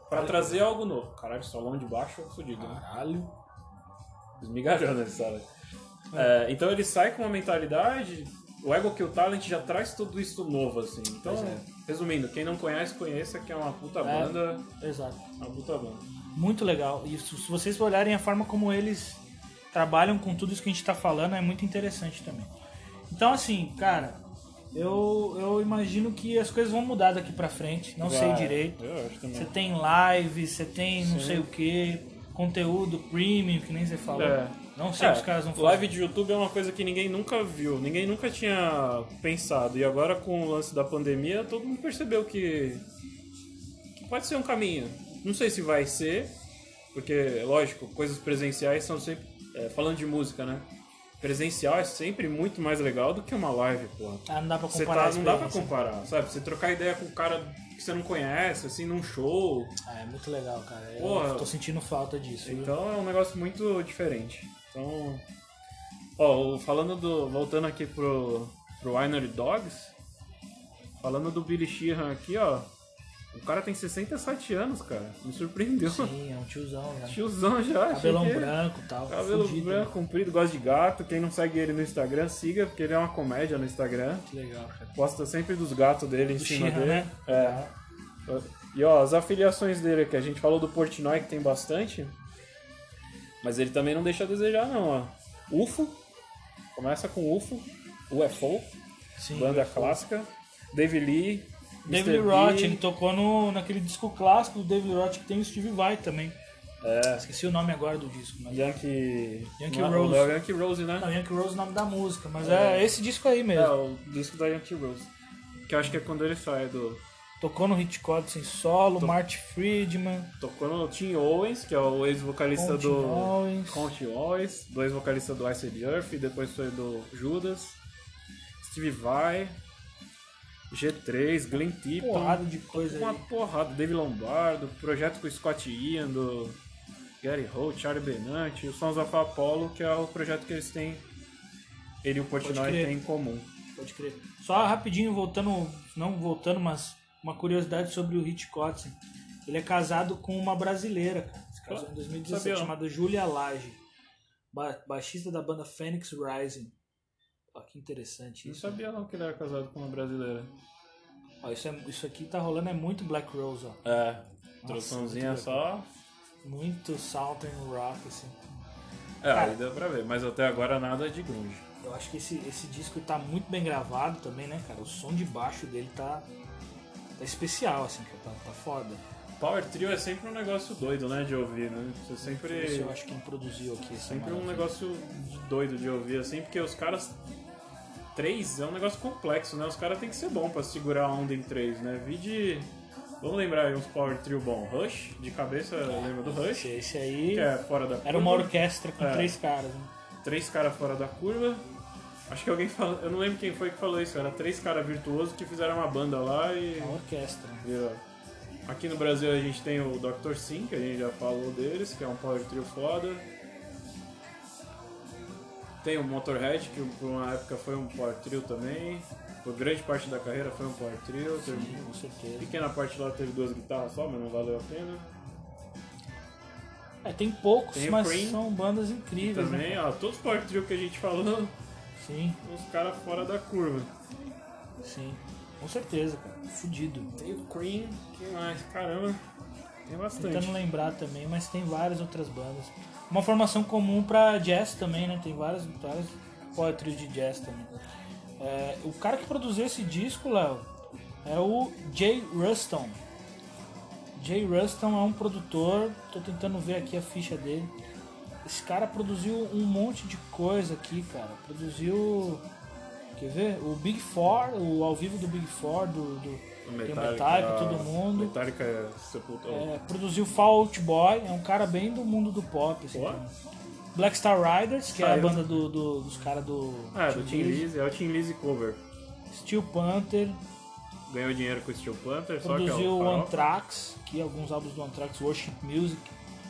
Pra trazer algo novo. Caralho, solão de baixo é fodido. né? Caralho. Esmigalhando esse sabe? É, então ele sai com uma mentalidade. O Ego Kill Talent já traz tudo isso novo, assim. Então, é. resumindo, quem não conhece, conheça que é uma puta É. banda. Exato. Uma puta banda. Muito legal. E se vocês olharem a forma como eles trabalham com tudo isso que a gente tá falando, é muito interessante também. Então, assim, cara, eu, eu imagino que as coisas vão mudar daqui pra frente. Não sei Vai. direito. Acho também. Você tem live, você tem não Sim. sei o que, conteúdo premium, que nem você falou. É. Não sei o É, que os caras vão fazer. live de YouTube é uma coisa que ninguém nunca viu, ninguém nunca tinha pensado. E agora com o lance da pandemia, todo mundo percebeu que, que pode ser um caminho. Não sei se vai ser, porque, lógico, coisas presenciais são sempre. É, falando de música, né? Presencial é sempre muito mais legal do que uma live, porra. Ah, não dá pra Você comparar tá, não dá pra comparar, sabe? Você trocar ideia com um cara que você não conhece, assim, num show. Ah, é muito legal, cara. Eu Porra. tô sentindo falta disso. viu? Então é um negócio muito diferente. Então, ó, o- falando do. Voltando aqui pro, pro Winery Dogs, falando do Billy Sheehan aqui, ó. O cara tem 67 anos, cara. Me surpreendeu. Sim, é um tiozão já. Tiozão já. Cabelão que- branco e tal. Cabelo fudido, branco, comprido, gosta de gato. Quem não segue ele no Instagram, siga, porque ele é uma comédia no Instagram. Que legal, cara. Posta sempre dos gatos dele em Do cima Sheehan, dele. né? É. E ó, as afiliações dele aqui, a gente falou do Portnoy que tem bastante, mas ele também não deixa a desejar não, ó. UFO, começa com UFO, UFO, Sim, banda UFO. clássica, David Lee, David. Roth, ele tocou no, naquele disco clássico do David Roth que tem o Steve Vai também. é, Esqueci o nome agora do disco. Mas... Yankee... Yankee não, Rose. não, é Yankee Rose, né? Não, Yankee Rose é o nome da música, mas é, esse disco aí mesmo. É, o disco da Yankee Rose. Que eu acho que é quando ele sai do... Tocou no Hitchcock em solo, Marty Friedman, Tocou no Tim Owens, que é o ex-vocalista do... Owens. Conte Owens, do ex-vocalista do Ice Age Earth, depois foi do Judas. Steve Vai, G3, Glenn Tipton. porrada de coisa Uma aí. porrada. David Lombardo, projeto com o Scott Ian, do Gary Holt, Charlie Benante, o Sons of Apollo, que é o projeto que eles têm, ele e o Portnoy têm em comum. Pode crer. Só rapidinho, voltando, não voltando, mas uma curiosidade sobre o Hitchcock. Ele é casado com uma brasileira, cara. Se casou em 2017, sabia chamada Julia Lage. Ba baixista da banda Phoenix Rising. Ó, que interessante Não isso. sabia não que ele era casado com uma brasileira. Ó, isso, é, isso aqui tá rolando, é muito Black Rose, ó. É, traduçãozinha muito só. Muito Southern Rock, assim. É, Cara. aí dá pra ver, mas até agora nada de grunge. Eu acho que esse, esse disco tá muito bem gravado também, né, cara? O som de baixo dele tá, tá especial, assim, cara. Tá, tá foda. Power Trio é sempre um negócio doido, né, de ouvir, né? Você sempre... Esse eu acho que quem produziu aqui. Sempre um negócio doido de ouvir, assim, porque os caras. Três é um negócio complexo, né? Os caras têm que ser bom pra segurar a onda em três, né? Vi de. Vamos lembrar aí uns Power Trio bom. Rush, de cabeça, lembra do Rush? Esse, esse aí Que é fora da curva. era uma orquestra com É. três caras. Né? Três caras fora da curva. Acho que alguém falou. Eu não lembro quem foi que falou isso. Era três caras virtuosos que fizeram uma banda lá e. Uma orquestra. virou. Aqui no Brasil a gente tem o Dr. Sim, que a gente já falou deles, que é um power trio foda. Tem o Motorhead, que por uma época foi um power trio também. Por grande parte da carreira foi um power trio. Teve- Com certeza. Pequena parte lá teve duas guitarras só, mas não valeu a pena. É, tem poucos, Tem mas Cream são bandas incríveis, Também, né? ó, todos os power trio que a gente falou, Sim, os caras fora da curva. sim. Com certeza, cara. Fudido. Tem o Cream, que mais? Caramba, tem bastante. Tentando lembrar também, mas tem várias outras bandas. Uma formação comum pra jazz também, né? Tem várias, várias poetry de jazz também. É, o cara que produziu esse disco, Léo, é o Jay Ruston. Jay Ruston é um produtor, tô tentando ver aqui a ficha dele. Esse cara produziu um monte de coisa aqui, cara. Produziu. Quer ver? O Big Four, o ao vivo do Big Four, do, do tem o Metallica, todo mundo. Metallica é sepultou. É, produziu Fall Out Boy, é um cara bem do mundo do pop. Assim, Pô. Black Star Riders, que é a Saiu. banda do, do- dos caras do. Ah, do Tim Lizzy, é o Tim Lizzy cover. Steel Panther, Ganhou dinheiro com o Steel Panther, só que é produziu o Anthrax, que alguns álbuns do Anthrax, Worship Music,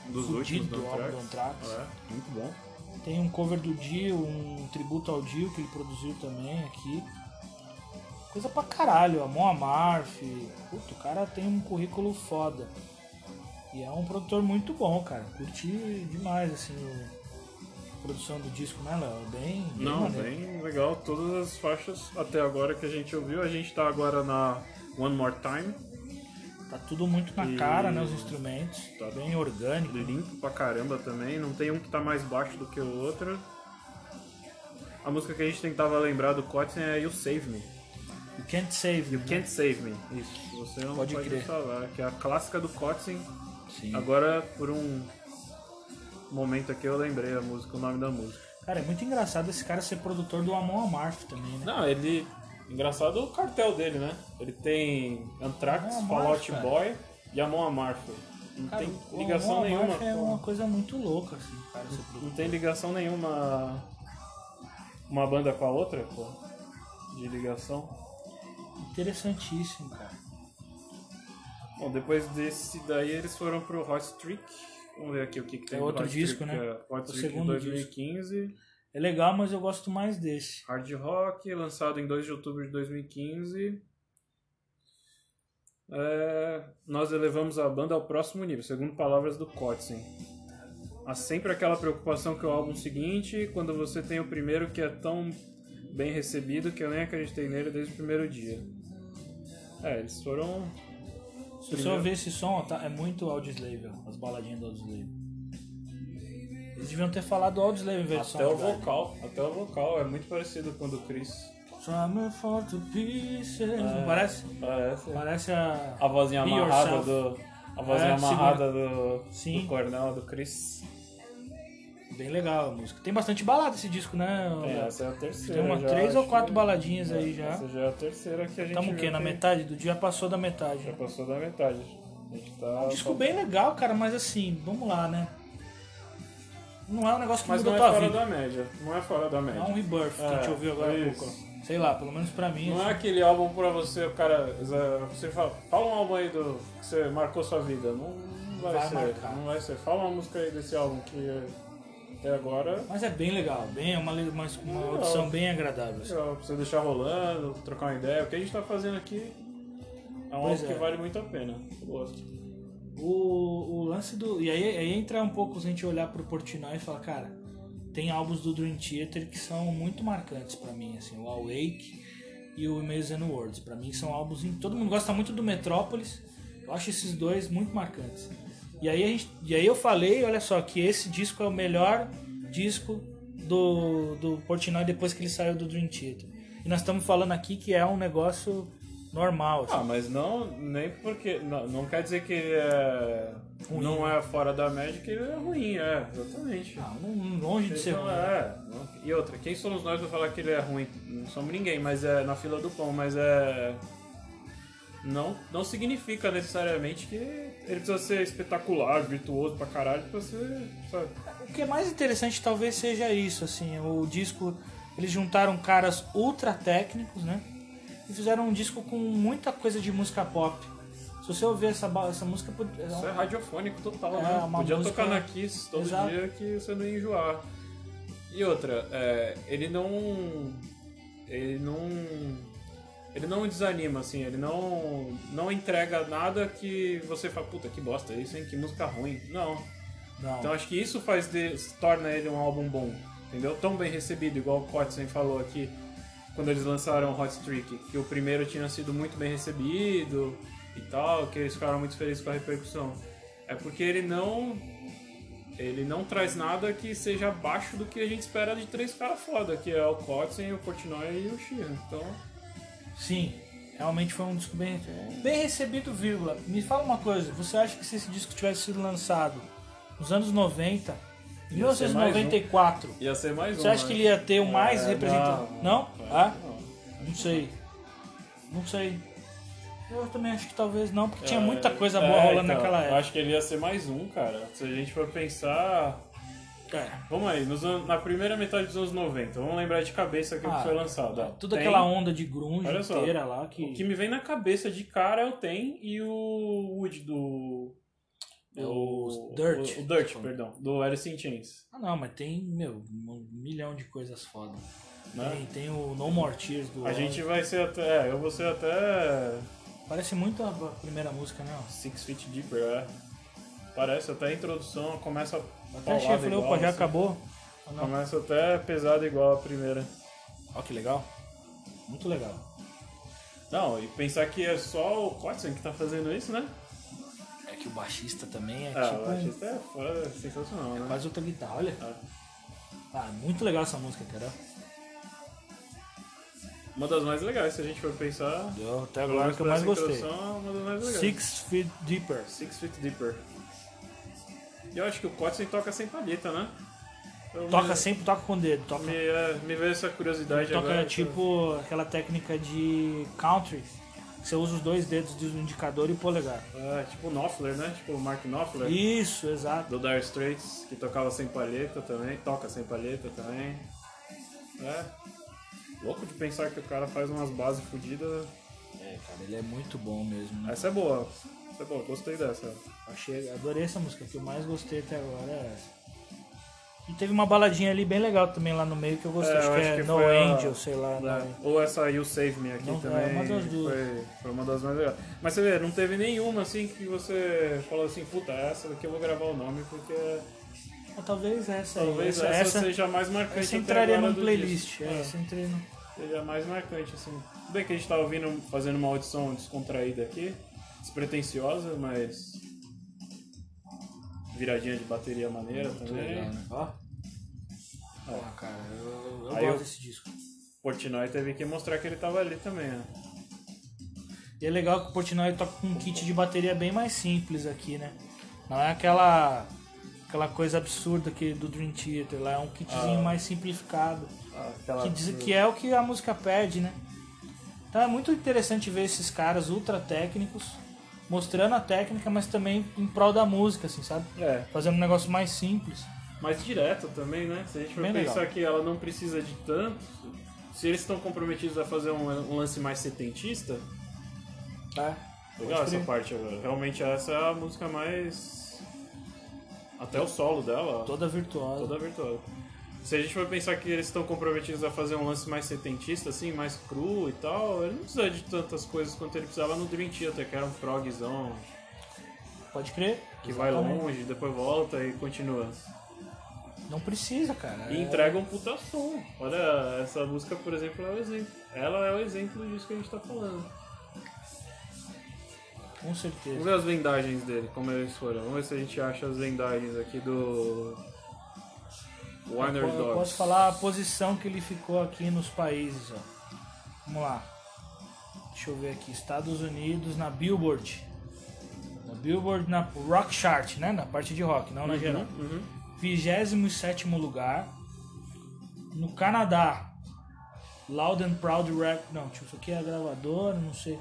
dos últimos do do álbum do Anthrax. Anthrax. É, muito bom. Tem um cover do Dio, um tributo ao Dio que ele produziu também aqui. Coisa pra caralho, Amon Amarth. Puta, o cara tem um currículo foda. E é um produtor muito bom, cara. Curti demais, assim, a produção do disco, né, Léo? Bem, bem Não, maneiro. bem legal. Todas as faixas até agora que a gente ouviu. A gente tá agora na One More Time. Tá tudo muito na E- cara, né, os instrumentos. Tá. bem orgânico. Limpo pra caramba também. Não tem um que tá mais baixo do que o outro. A música que a gente tentava lembrar do Kotzen é You Save Me. You Can't Save You né? Can't Save Me. Isso. Você não Pode pode, crer. salvar. Que é a clássica do Kotzen. Sim. Agora, por um momento aqui, eu lembrei a música, o nome da música. Cara, é muito engraçado esse cara ser produtor do Amon Amarth também, né? Não, ele. Engraçado o cartel dele, né? Ele tem Anthrax, Amon Fall Amarth, Out cara. Boy e Amon Amarth. Não Cara, tem o ligação Amon nenhuma. É uma coisa muito louca, assim, cara, ser produtor. Não tem ligação nenhuma. Uma banda com a outra, pô. De ligação. Interessantíssimo, cara. Bom, depois desse daí eles foram pro Hot Streak. Vamos ver aqui o que, que tem É outro Hot disco, Streak, né? é Hot O de segundo 2015. É legal, mas eu gosto mais desse. Hard Rock, lançado em 2 de outubro de 2015. É, nós elevamos a banda ao próximo nível, segundo palavras do Kotzen. Há sempre aquela preocupação que o álbum seguinte, quando você tem o primeiro que é tão bem recebido que eu nem acreditei nele desde o primeiro dia. É, eles foram. Se você Primeiro- ouvir esse som, tá, é muito Audioslave, ó, as baladinhas do Audioslave. Eles deviam ter falado vez de Até o vocal, até o vocal é muito parecido com o do Chris. Some for to pieces. Não parece? Parece. Parece a. A vozinha amarrada yourself. do. A vozinha É, amarrada do, Sim. do Cornel, do Chris. Bem legal a música. Tem bastante balada esse disco, né? É, essa é a terceira. Tem uma já, três ou quatro baladinhas é, aí já. Essa já é a terceira que a gente. Estamos o quê? Na que metade do dia passou da metade. Já passou da metade. A gente tá. Um disco bem legal, cara, mas assim, vamos lá, né? Não é um negócio que Mas muda não é fora vida. da média. Não é fora da Não é média. um rebirth que a gente É, ouviu agora há pouco. Sei lá, pelo menos pra mim. Não é assim. aquele álbum pra você, o cara. Você fala, fala um álbum aí do. que você marcou sua vida. Não, não vai, Vai ser. marcar. Não vai ser. Fala uma música aí desse álbum que até agora. Mas é bem legal, bem, é uma, uma, uma Legal. audição bem agradável. assim. Legal, pra você deixar rolando, trocar uma ideia. O que a gente tá fazendo aqui é um Pois álbum é. que vale muito a pena. Eu gosto. O, o lance do. E aí, aí entra um pouco se a gente olhar pro Portnoy e falar, cara, tem álbuns do Dream Theater que são muito marcantes pra mim, assim, o Awake e o Amazing Worlds. Pra mim são álbuns. Todo mundo gosta muito do Metrópolis. Eu acho esses dois muito marcantes. E aí, a gente, e aí eu falei, olha só, que esse disco é o melhor disco do, do Portnoy depois que ele saiu do Dream Theater. E nós estamos falando aqui que é um negócio normal. assim. Ah, mas não, nem porque. Não, não quer dizer que ele é. Não é fora da média que ele é ruim, é, exatamente. Ah, não- longe de ser Então, ruim. é, não- e outra, quem somos nós pra falar que ele é ruim? Não somos ninguém, mas é na fila do pão, mas é. Não, não significa necessariamente que ele precisa ser espetacular, virtuoso pra caralho pra ser. Sabe? O que é mais interessante talvez seja isso, assim, o disco, eles juntaram caras ultra técnicos, né? E fizeram um disco com muita coisa de música pop. Se você ouvir essa, essa música, é Isso é radiofônico total, É, né? Podia música- tocar na Kiss todo Exato. dia que você não ia enjoar. E outra, é, ele não. Ele não. Ele não desanima, assim, ele não, não entrega nada que você fala, puta, que bosta isso, hein? Que música ruim. Não. não. Então acho que isso faz de, torna ele um álbum bom, entendeu? Tão bem recebido, igual o Kotzen falou aqui, quando eles lançaram Hot Streak, que o primeiro tinha sido muito bem recebido e tal, que eles ficaram muito felizes com a repercussão. É porque ele não ele não traz nada que seja abaixo do que a gente espera de três caras foda, que é o Kotzen, o Portnoy e o Sheeran. Então, Sim, realmente foi um disco bem, bem recebido, vírgula. Me fala uma coisa, você acha que se esse disco tivesse sido lançado nos anos 90, em Ia ser mais um. 1994, ia ser mais um. você acha né? que ele ia ter o mais É, representativo? não, Não? não. Ah? Não. Não sei. Não sei. Eu também acho que talvez não, porque tinha É, muita coisa boa é, rolando então, naquela Eu época. acho que ele ia ser mais um, cara. Se a gente for pensar. É. Vamos aí, nos anos- na primeira metade dos anos 90, vamos lembrar de cabeça aquilo Ah, que foi lançado. ó. Toda Tem- aquela onda de grunge Olha só, inteira lá que. O que me vem na cabeça de cara é o Tem e o Wood do. É o Dirt. O, o Dirt, perdão. Do Alice in Chains. Ah não, mas tem, meu, um milhão de coisas foda. Né? Tem, tem o No More Tears do. A gente vai ser até. É, eu vou ser até. Parece muito a primeira música, né? Six Feet Deeper, é. Parece até a introdução, começa Até achei, paulada falei, igual, opa, já assim. acabou? Ah, não. Começa até pesada igual a primeira. Ó, que legal. Muito legal. Não, e pensar que é só o Kotzen que tá fazendo isso, né? É que o baixista também é Ah, tipo. o baixista é fora, sensacional, né? Quase outra guitarra, olha. Ah. Ah, muito legal essa música, cara. Uma das mais legais, se a gente for pensar. Eu, até agora que eu mais gostei. é uma das mais legais. Six Feet Deeper. Six Feet Deeper. E eu acho que o Kotzen toca sem palheta, né? Eu Toca me, sempre, toca com o dedo. Toca, Me, é, me veio essa curiosidade toca agora. tipo aquela técnica de country. que Você usa os dois dedos do indicador e polegar. É, tipo o Knopfler, né? Tipo o Mark Knopfler. Isso, exato. Do Dire Straits, que tocava sem palheta também, toca sem palheta também. É. Louco de pensar que o cara faz umas bases fodidas. É, cara, ele é muito bom mesmo. Né? Essa é boa. Essa é boa, gostei dessa. Achei, adorei essa música. O que eu mais gostei até agora é essa. E teve uma baladinha ali bem legal também lá no meio que eu gostei. É, acho eu que acho é que No foi a- Angel, sei lá. É, No- Ou essa You Save Me aqui Não, é, também. uma das duas. Foi, foi uma das mais legais. Mas você vê, não teve nenhuma assim que você falou assim, puta, essa daqui eu vou gravar o nome porque Ah, talvez essa aí. talvez essa, essa, essa, seja a mais marcante. essa entraria num playlist. disco. É, É, essa entraria num... seja a mais marcante, assim. Tudo bem que a gente tá ouvindo, fazendo uma audição descontraída aqui, despretensiosa, mas. Viradinha de bateria maneira Muito também. legal, né? Ó. Ó, cara, eu, eu Aí gosto eu- desse disco. Portnoy teve que mostrar que ele tava ali também, né? E é legal que o Portnoy toca com um kit de bateria bem mais simples aqui, né? Não é aquela aquela coisa absurda que do Dream Theater lá, é um kitzinho Ah. mais simplificado. Aquela... Que, diz, que é o que a música pede, né? Então é muito interessante ver esses caras ultra técnicos mostrando a técnica, mas também em prol da música, assim, sabe? É, Fazendo um negócio mais simples. mais direto também, né? Se a gente for Bem pensar legal. que ela não precisa de tanto, se eles estão comprometidos a fazer um, um lance mais setentista, É. legal essa parte agora. Realmente essa é a música mais. Até o solo dela, Toda virtuosa. toda virtuosa. Se a gente for pensar que eles estão comprometidos a fazer um lance mais setentista, assim, mais cru e tal, ele não precisa de tantas coisas quanto ele precisava no Dream Theater, que era um progzão Pode crer. que vai Exatamente. longe, depois volta e continua. Não precisa, cara. E entrega um puta som. Olha, essa música, por exemplo, é o exemplo. Ela é o exemplo disso que a gente tá falando. Com Vamos certeza. ver as vendagens dele, como eles foram. Vamos ver se a gente acha as vendagens aqui do. Warner Eu po- eu Dogs. posso falar a posição que ele ficou aqui nos países, ó. Vamos lá. Deixa eu ver aqui. Estados Unidos na Billboard. Na Billboard na Rock Chart, né? Na parte de rock, não na geral. Uhum. 27 lugar. No Canadá, Loud and Proud Rap. Não, tipo, isso aqui é a gravadora, não sei.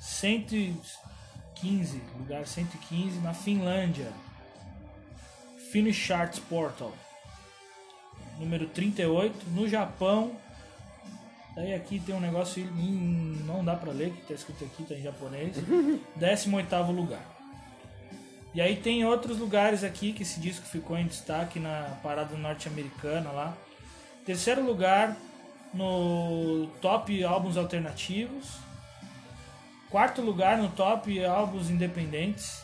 115, lugar 115. Na Finlândia, Finnish Charts Portal, número 38. No Japão, daí aqui tem um negócio, não dá pra ler, que tá escrito aqui, tá em japonês. <laughs> 18 lugar. E aí tem outros lugares aqui que esse disco ficou em destaque na parada norte-americana lá. Terceiro lugar no top álbuns alternativos. Quarto lugar no top álbuns independentes.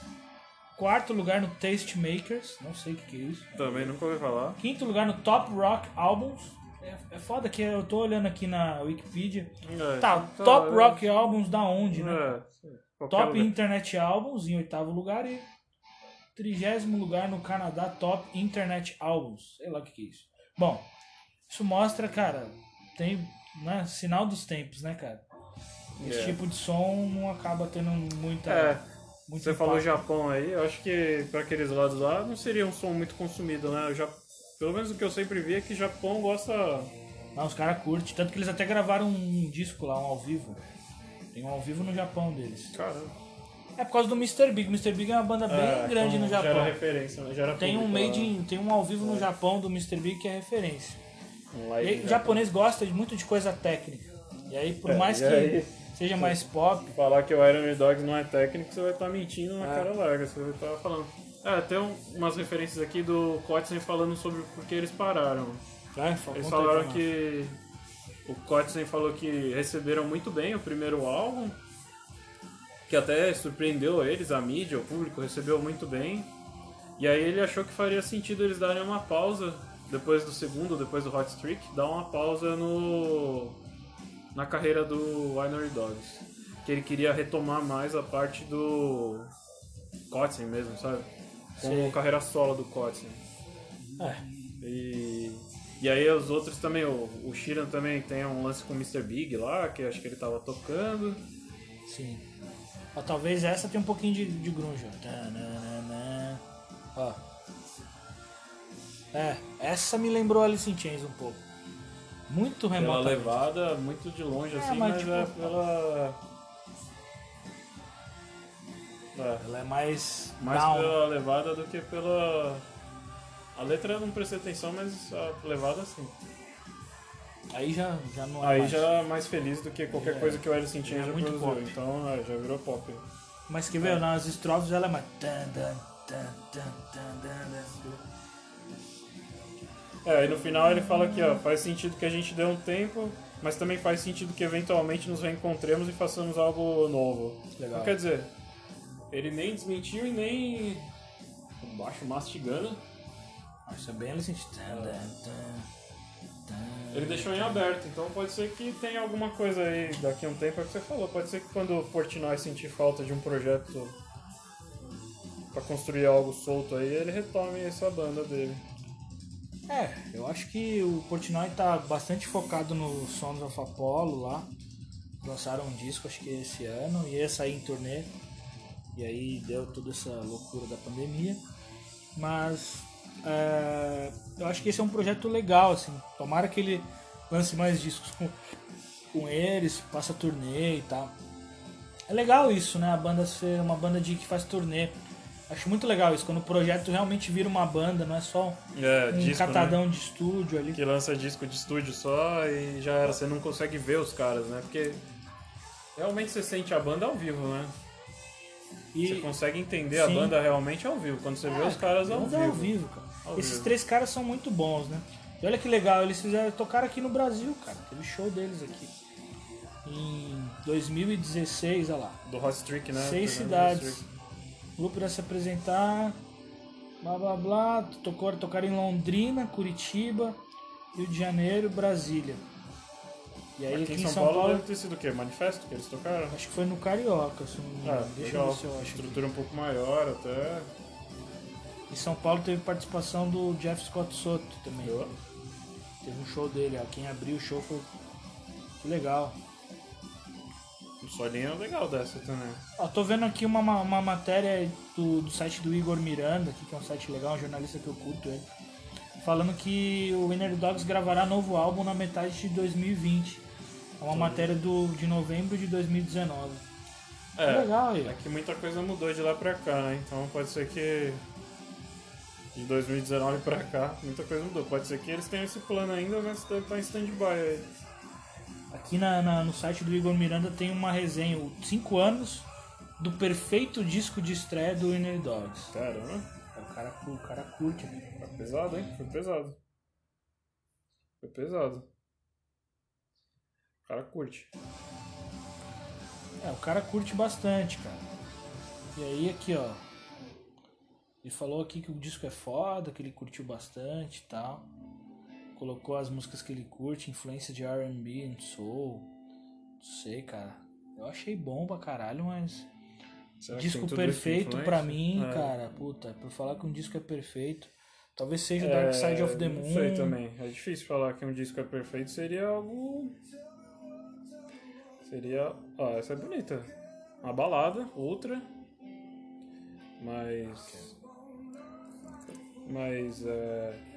Quarto lugar no Taste Makers, não sei o que, que é isso. Também nunca ouvi falar. Quinto lugar no Top Rock Albums. É, é foda que eu tô olhando aqui na Wikipedia. É, Tá, tá, Top é. Rock Albums da onde, né? É, Top lugar. Internet Albums em oitavo lugar e trigésimo lugar no Canadá Top Internet Albums. Sei lá o que, que é isso. Bom, isso mostra, cara, tem né, sinal dos tempos, né, cara? Esse É. tipo de som não acaba tendo muita. É, muito Você falou impacto. Japão aí, eu acho que pra aqueles lados lá não seria um som muito consumido, né? Já, pelo menos o que eu sempre vi é que Japão gosta. Não, os caras curtem. Tanto que eles até gravaram um disco lá, um ao vivo. Tem um ao vivo no Japão deles. Caramba. É por causa do Mr. Big. Mr. Big é uma banda bem É, grande então no Japão. Já era referência, né? Já era Tem um made lá. in, tem um ao vivo no Japão do Mr. Big que é referência. Um aí, o japonês gosta muito de coisa técnica. E aí, por É, mais que aí? Seja mais pop, Falar que o Iron Dogs não é técnico, você vai estar mentindo na É. cara larga, você vai estar falando. É, tem um- umas referências aqui do Kotzen falando sobre por que eles pararam. Conta Eles falaram que o Kotzen falou que receberam muito bem o primeiro álbum, que até surpreendeu eles, a mídia, o público recebeu muito bem. E aí ele achou que faria sentido eles darem uma pausa depois do segundo, depois do Hot Streak, dar uma pausa no na carreira do Winery Dogs. Que ele queria retomar mais a parte do Kotzen mesmo, sabe? Como Sei. carreira solo do Kotzen. É, E, e aí os outros também, o, o Shiran também tem um lance com o Mr. Big lá, que acho que ele tava tocando. sim. Ó, talvez essa tenha um pouquinho de, de grunge. ó. Ó. É, essa me lembrou Alice in Chains um pouco. Muito Pela remota. levada, muito de longe É, assim, mas, mas, tipo, é pela. É, Ela é mais, mais down. pela levada do que pela. A letra eu não prestei atenção, mas a levada sim. Aí já, já não é Aí mais. já é mais feliz do que qualquer É. coisa que o Alice in Chains É já muito produziu. pop. Então é, já virou pop. Mas que ver, nas estrofes ela é mais. É, aí no final ele fala que ó, faz sentido que a gente dê um tempo, mas também faz sentido que eventualmente nos reencontremos e façamos algo novo. Legal. Então, quer dizer, ele nem desmentiu e nem. Baixo mastigando. Nossa, é bem tan. Ele deixou em aberto, então pode ser que tenha alguma coisa aí daqui a um tempo, é o que você falou. Pode ser que quando o Portnoy sentir falta de um projeto pra construir algo solto aí, ele retome essa banda dele. É, eu acho que o Portnoy tá bastante focado no Sons of Apollo lá. Lançaram um disco, acho que esse ano, e ia sair em turnê. E aí deu toda essa loucura da pandemia. Mas é, eu acho que esse é um projeto legal, assim. Tomara que ele lance mais discos com, com eles, faça turnê e tal. É legal isso, né? A banda ser uma banda de que faz turnê. Acho muito legal isso, quando o projeto realmente vira uma banda, não é só É, um disco, né? catadão de estúdio ali. que lança disco de estúdio só e já era, você não consegue ver os caras, né? Porque realmente você sente a banda ao vivo, né? E Você consegue entender a Sim. banda realmente ao vivo, quando você vê os caras ao banda vivo. é ao vivo, cara. Ao Esses vivo. três caras são muito bons, né? E olha que legal, eles fizeram tocar aqui no Brasil, cara. Teve show deles aqui. Em 2016, olha lá. Do Hot Streak, né? Seis cidades. Grupo irá se apresentar. Blá blá blá. Tocou, tocaram em Londrina, Curitiba, Rio de Janeiro, Brasília. E aí Aqui aqui em São, Paulo, deve ter sido o quê? Manifesto que eles tocaram? acho que foi no Carioca, se eu não. Ah, Deixa legal. eu ver se eu acho. aqui. Estrutura um pouco maior até. Em São Paulo teve participação do Jeff Scott Soto também. Teve um show dele, ó. Quem abriu o show foi. Que legal. Solinho legal dessa também. Ó, tô vendo aqui uma, ma- uma matéria do, do site do Igor Miranda, que é um site legal, um jornalista que eu curto ele. Falando que o Winner Dogs gravará novo álbum na metade de 2020. É uma matéria do, de novembro de 2019. É, legal aí. é que muita coisa mudou de lá pra cá, né? Então pode ser que de 2019 pra cá muita coisa mudou. Pode ser que eles tenham esse plano ainda, mas deve estar em stand-by aí. Aqui na, na- no site do Igor Miranda tem uma resenha, 5 anos do perfeito disco de estreia do Winner Dogs. Caramba, O cara, o cara curte, né? foi pesado, hein? Foi pesado. Foi pesado. O cara curte. É, o cara curte bastante, cara. E aí aqui, ó. Ele falou aqui que o disco é foda, que ele curtiu bastante e tal. Colocou as músicas que ele curte, influência de R&B e soul. Não sei, cara. Eu achei bom pra caralho, mas Será disco perfeito pra mim, É. cara, puta, pra falar que um disco é perfeito, talvez seja Dark Side of the Moon. Não sei também. É difícil falar que um disco é perfeito. Seria algo. Seria. Ó, essa é bonita. Uma balada, outra. Mas. Mas. É...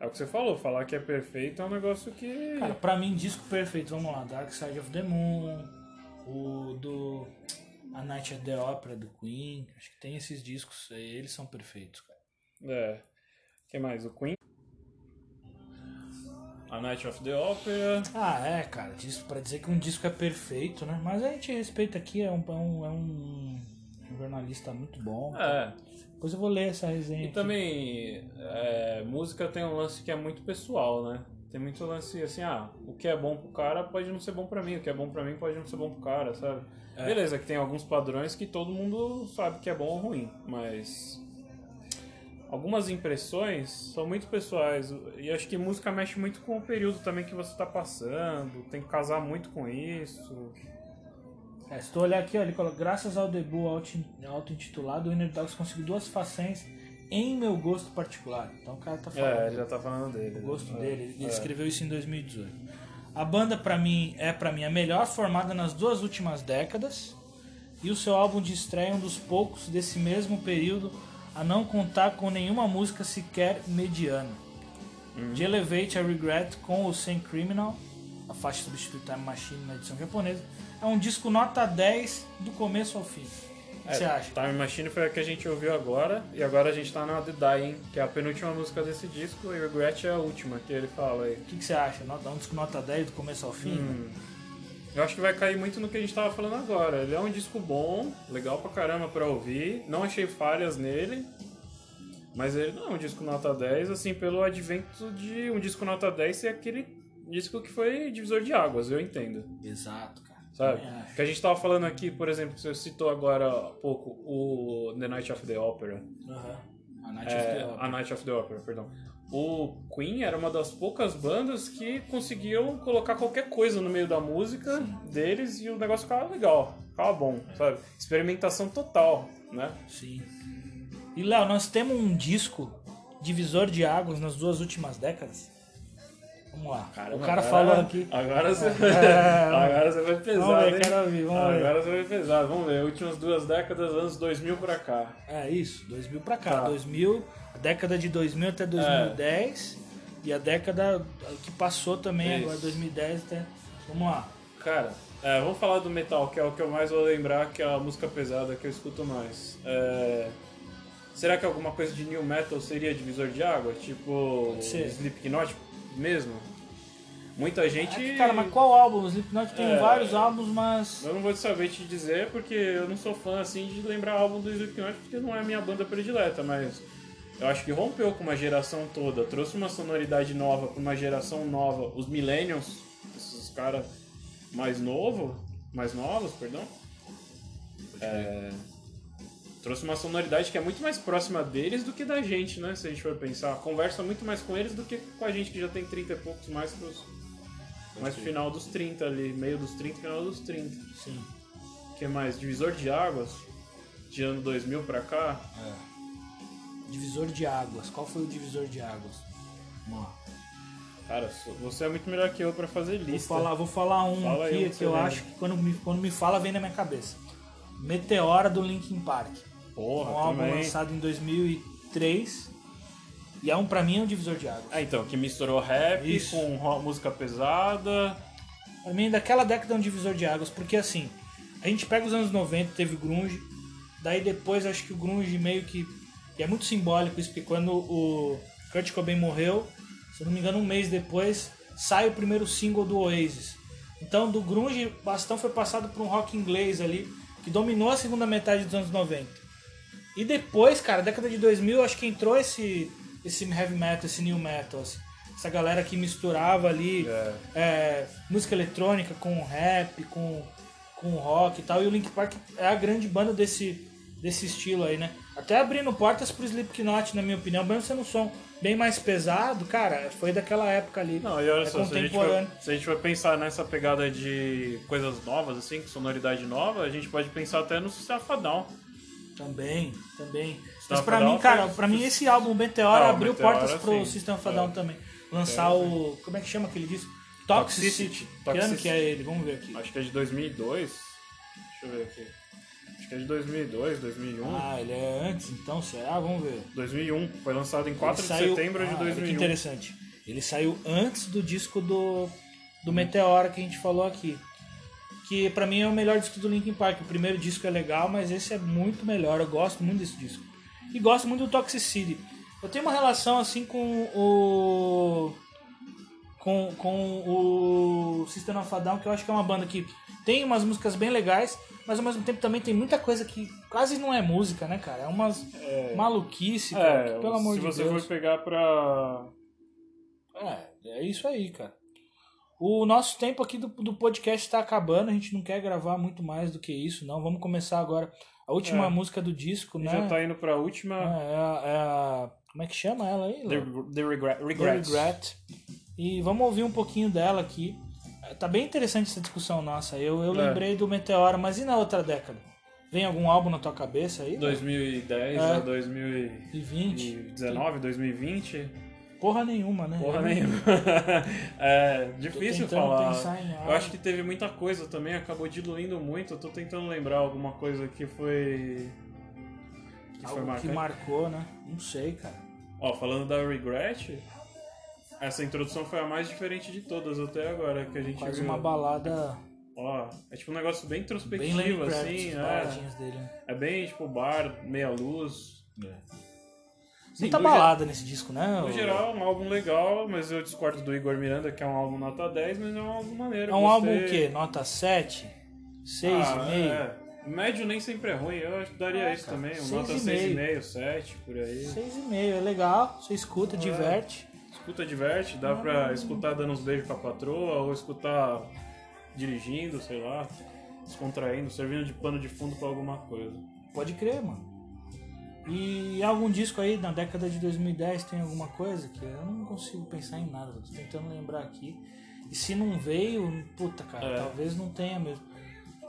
é o que você falou. Falar que é perfeito é um negócio que. Cara, pra mim, disco perfeito, vamos lá, Dark Side of the Moon, o do A Night at the Opera do Queen, acho que tem esses discos, aí, eles são perfeitos, cara. É. O que mais? O Queen. A Night of the Opera. Ah, é, cara, disso, pra dizer que um disco é perfeito, né? Mas a gente respeita aqui, é um, é um, é um jornalista muito bom. É. Depois eu vou ler essa resenha. E aqui. também, é, música tem um lance que é muito pessoal, né? Tem muito lance assim, ah, o que é bom pro cara pode não ser bom pra mim, o que é bom pra mim pode não ser bom pro cara, sabe? É. Beleza, que tem alguns padrões que todo mundo sabe que é bom ou ruim, mas algumas impressões são muito pessoais e acho que música mexe muito com o período também que você tá passando, tem que casar muito com isso. É, se tu olhar aqui, ó, ele coloca, graças ao debut auto- auto-intitulado, o Inner Dogs conseguiu duas façanhas em meu gosto particular. Então o cara tá falando. É, ele já tá falando dele. o gosto É, dele. Ele é. escreveu isso em 2018. A banda pra mim é para mim a melhor formada nas duas últimas décadas e o seu álbum de estreia é um dos poucos desse mesmo período a não contar com nenhuma música sequer mediana. Uhum. De Elevate a Regret com o Sem Criminal, a faixa substitui Time Machine na edição japonesa, é um disco nota 10 do começo ao fim. O que É, você acha? Time Machine foi a que a gente ouviu agora, e agora a gente tá na The Dying, que é a penúltima música desse disco, e Regret é a última que ele fala aí. O que, que você acha? Nota, um disco nota 10 do começo ao fim? Hum, eu acho que vai cair muito no que a gente tava falando agora. Ele é um disco bom, legal pra caramba pra ouvir, não achei falhas nele, mas ele não é um disco nota 10, assim, pelo advento de um disco nota 10 ser aquele disco que foi divisor de águas, eu entendo. Exato, cara. Sabe? Que a gente tava falando aqui, por exemplo, você citou agora há pouco o The Night of the Opera. Aham. A Night of É, the Opera. a Night of the Opera, perdão. O Queen era uma das poucas bandas que conseguiam colocar qualquer coisa no meio da música deles e o negócio ficava legal, ficava bom, sabe? Experimentação total, né? Sim. E Léo, nós temos um disco divisor de águas nas duas últimas décadas. Vamos lá. o cara agora- falou aqui. Agora você, É, agora você vai pesado, Vamos ver, hein? quero vamos ver. agora você vai pesado. Vamos ver, últimas duas décadas, anos 2000 pra cá. É isso, 2000 pra cá. Tá. 2000, a década de 2000 até 2010 e a década que passou também, Isso. agora 2010 até. Vamos lá. Cara, é, vamos falar do metal, que é o que eu mais vou lembrar, que é a música pesada que eu escuto mais. É, será que alguma coisa de new metal seria divisor de água? Tipo. Slipknot mesmo? Muita gente. É que, cara, mas qual álbum? O Slipknot tem É. vários álbuns, mas. Eu não vou saber te dizer porque eu não sou fã assim de lembrar álbum do Slipknot porque não é a minha banda predileta, mas eu acho que rompeu com uma geração toda, trouxe uma sonoridade nova pra uma geração nova, os Millennials, esses caras mais novo, mais novos, perdão. É, trouxe uma sonoridade que é muito mais próxima deles do que da gente, né? Se a gente for pensar, conversa muito mais com eles do que com a gente que já tem 30 e poucos, mais pros mais pro final dos 30 ali, meio dos 30, final dos 30 Sim. que mais? Divisor de águas? De ano 2000 pra cá? Divisor de águas. Qual foi o divisor de águas? Vamos lá. Cara, você é muito melhor que eu pra fazer Vou lista. falar, vou falar um Fala aqui um que eu lembra. acho que quando me, quando me fala vem na minha cabeça. Meteora do Linkin Park. Porra, um álbum também. lançado em 2003 e é um pra mim é um divisor de águas. Ah, então, que misturou rap Isso. com ro- música pesada. Pra mim daquela década é um divisor de águas porque assim a gente pega os anos 90 teve grunge, daí depois acho que o grunge meio que e é muito simbólico isso porque quando o Kurt Cobain morreu, se eu não me engano um mês depois sai o primeiro single do Oasis. Então do grunge o bastão foi passado por um rock inglês ali que dominou a segunda metade dos anos 90. E depois, cara, década de 2000, acho que entrou esse, esse heavy metal, esse new metal, assim. essa galera que misturava ali É. é, música eletrônica com rap, com, com rock e tal. E o Link Park é a grande banda desse, desse estilo aí, né? Até abrindo portas pro Slipknot, na minha opinião, mesmo sendo um som bem mais pesado, cara, foi daquela época ali. Não, e olha é só, se a, gente contemporâneo. for, se a gente for pensar nessa pegada de coisas novas, assim, sonoridade nova, a gente pode pensar até no Down. Também, também. System Mas pra mim, cara, pra mim esse álbum, Meteora, Ah, abriu Meteora, portas pro sim. System of a É. Down também. Lançar o... como é que chama aquele disco? Toxicity. Toxicity. Que ano que é ele? Vamos ver aqui. Acho que é de 2002. Deixa eu ver aqui. Acho que é de 2002, 2001. Ah, ele é antes então, será? Vamos ver. 2001. Foi lançado em 4 Ele de saiu- setembro de Ah, Que 2001. interessante. Ele saiu antes do disco do, do Meteora que a gente falou aqui. Que pra mim é o melhor disco do Linkin Park. O primeiro disco é legal, mas esse é muito melhor. Eu gosto muito desse disco. E gosto muito do Toxicity. Eu tenho uma relação assim com o. Com, com o System of a Down, que eu acho que é uma banda que tem umas músicas bem legais, mas ao mesmo tempo também tem muita coisa que quase não é música, né, cara? É umas maluquice, cara, É, que, pelo amor se de você Deus. for pegar pra. É, é isso aí, cara. O nosso tempo aqui do, do podcast está acabando, a gente não quer gravar muito mais do que isso, não. Vamos começar agora a última É. música do disco, né? já tá indo pra última. É, é a, é a- Como é que chama ela aí? The, the regret, The. Regret. E vamos ouvir um pouquinho dela aqui. É, Tá bem interessante essa discussão nossa. Eu, eu É. lembrei do Meteora, mas e na outra década? Vem algum álbum na tua cabeça aí? 2010 É. a 2019, 2020? 2020. Porra nenhuma, né? Porra nenhuma. <laughs> é difícil falar. Eu acho que teve muita coisa também, acabou diluindo muito. Eu tô tentando lembrar alguma coisa que foi. Que foi Algo que marcante. marcou, né? Não sei, cara. Ó, falando da Regret, essa introdução foi a mais diferente de todas até agora que a gente Quase viu. uma balada Ó, é tipo um negócio bem bem introspectivo, Kravitz, assim. as É, dele. né? é bem tipo bar, meia luz. Sim, Muita balada nesse disco, né? No geral, é um álbum legal, mas eu discordo do Igor Miranda, que é um álbum nota 10, mas é um álbum maneiro. É um álbum o quê? Nota 7? 6,5? Ah, é. Médio nem sempre é ruim, eu acho que daria Ah, isso cara, também. Um nota e 6,5, 7, por aí. 6,5, é legal, você escuta, diverte. Escuta, diverte, dá pra escutar dando uns beijos pra patroa, ou escutar dirigindo, sei lá, descontraindo, servindo de pano de fundo pra alguma coisa. Pode crer, mano. E algum disco aí na década de 2010 tem alguma coisa que eu não consigo pensar em nada, tô tentando lembrar aqui. E se não veio, puta cara, É. talvez não tenha mesmo.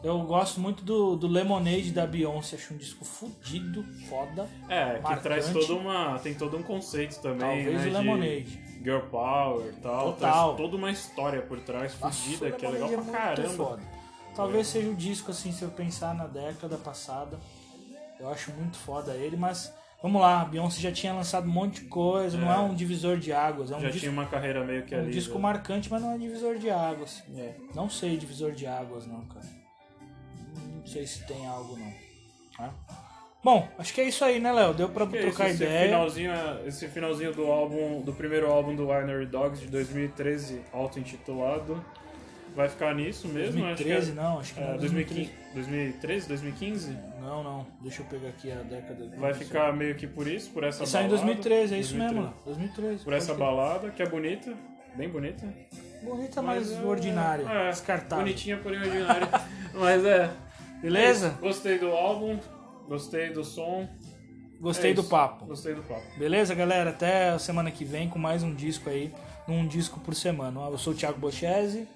Eu gosto muito do, do Lemonade da Beyoncé, acho um disco fudido, foda. É, que Marcante. traz toda uma. tem todo um conceito também, Talvez né? o de Lemonade. Girl Power e tal. Total. Traz toda uma história por trás, fodida, que é legal Lemonade pra caramba. foda. Talvez seja o disco, assim, se eu pensar na década passada. Eu acho muito foda ele, mas vamos lá, Beyoncé já tinha lançado um monte de coisa, não É. é um divisor de águas, é um Já disco, tinha uma carreira meio que um ali. disco né? marcante, mas não é divisor de águas. É. Não sei divisor de águas, não, cara. Não sei se tem algo, não. Tá? Bom, acho que é isso aí, né, Léo? Deu pra Que é trocar ideia. Esse finalzinho, esse finalzinho do álbum, do primeiro álbum do Winery Dogs de 2013, auto-intitulado, vai ficar nisso mesmo? 2013 acho que não, acho que é, não. é, 2015, 2013, 2015? Não, não. Deixa eu pegar aqui a década. Vai ficar meio que por isso, por essa Ele saiu em balada. 2013, é isso 2013. mesmo, Léo. 2013. Por essa crer. balada, que é bonita, bem bonita. Bonita, mas é- ordinária. É, descartável. Bonitinha, porém ordinária. <laughs> mas é. Beleza? Gostei do álbum, gostei do som. Gostei é do papo. Gostei do papo. Beleza, galera? Até a semana que vem com mais um disco aí. Um disco por semana. Eu sou o Thiago Bochese.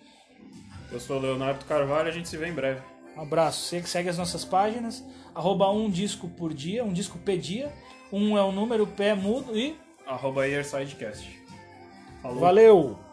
Eu sou o Leonardo Carvalho, a gente se vê em breve. Um abraço. Você que segue as nossas páginas. Arroba um disco por dia, um disco P dia. Um é o número, P é mudo e. Arroba Earsidecast. Falou. Valeu!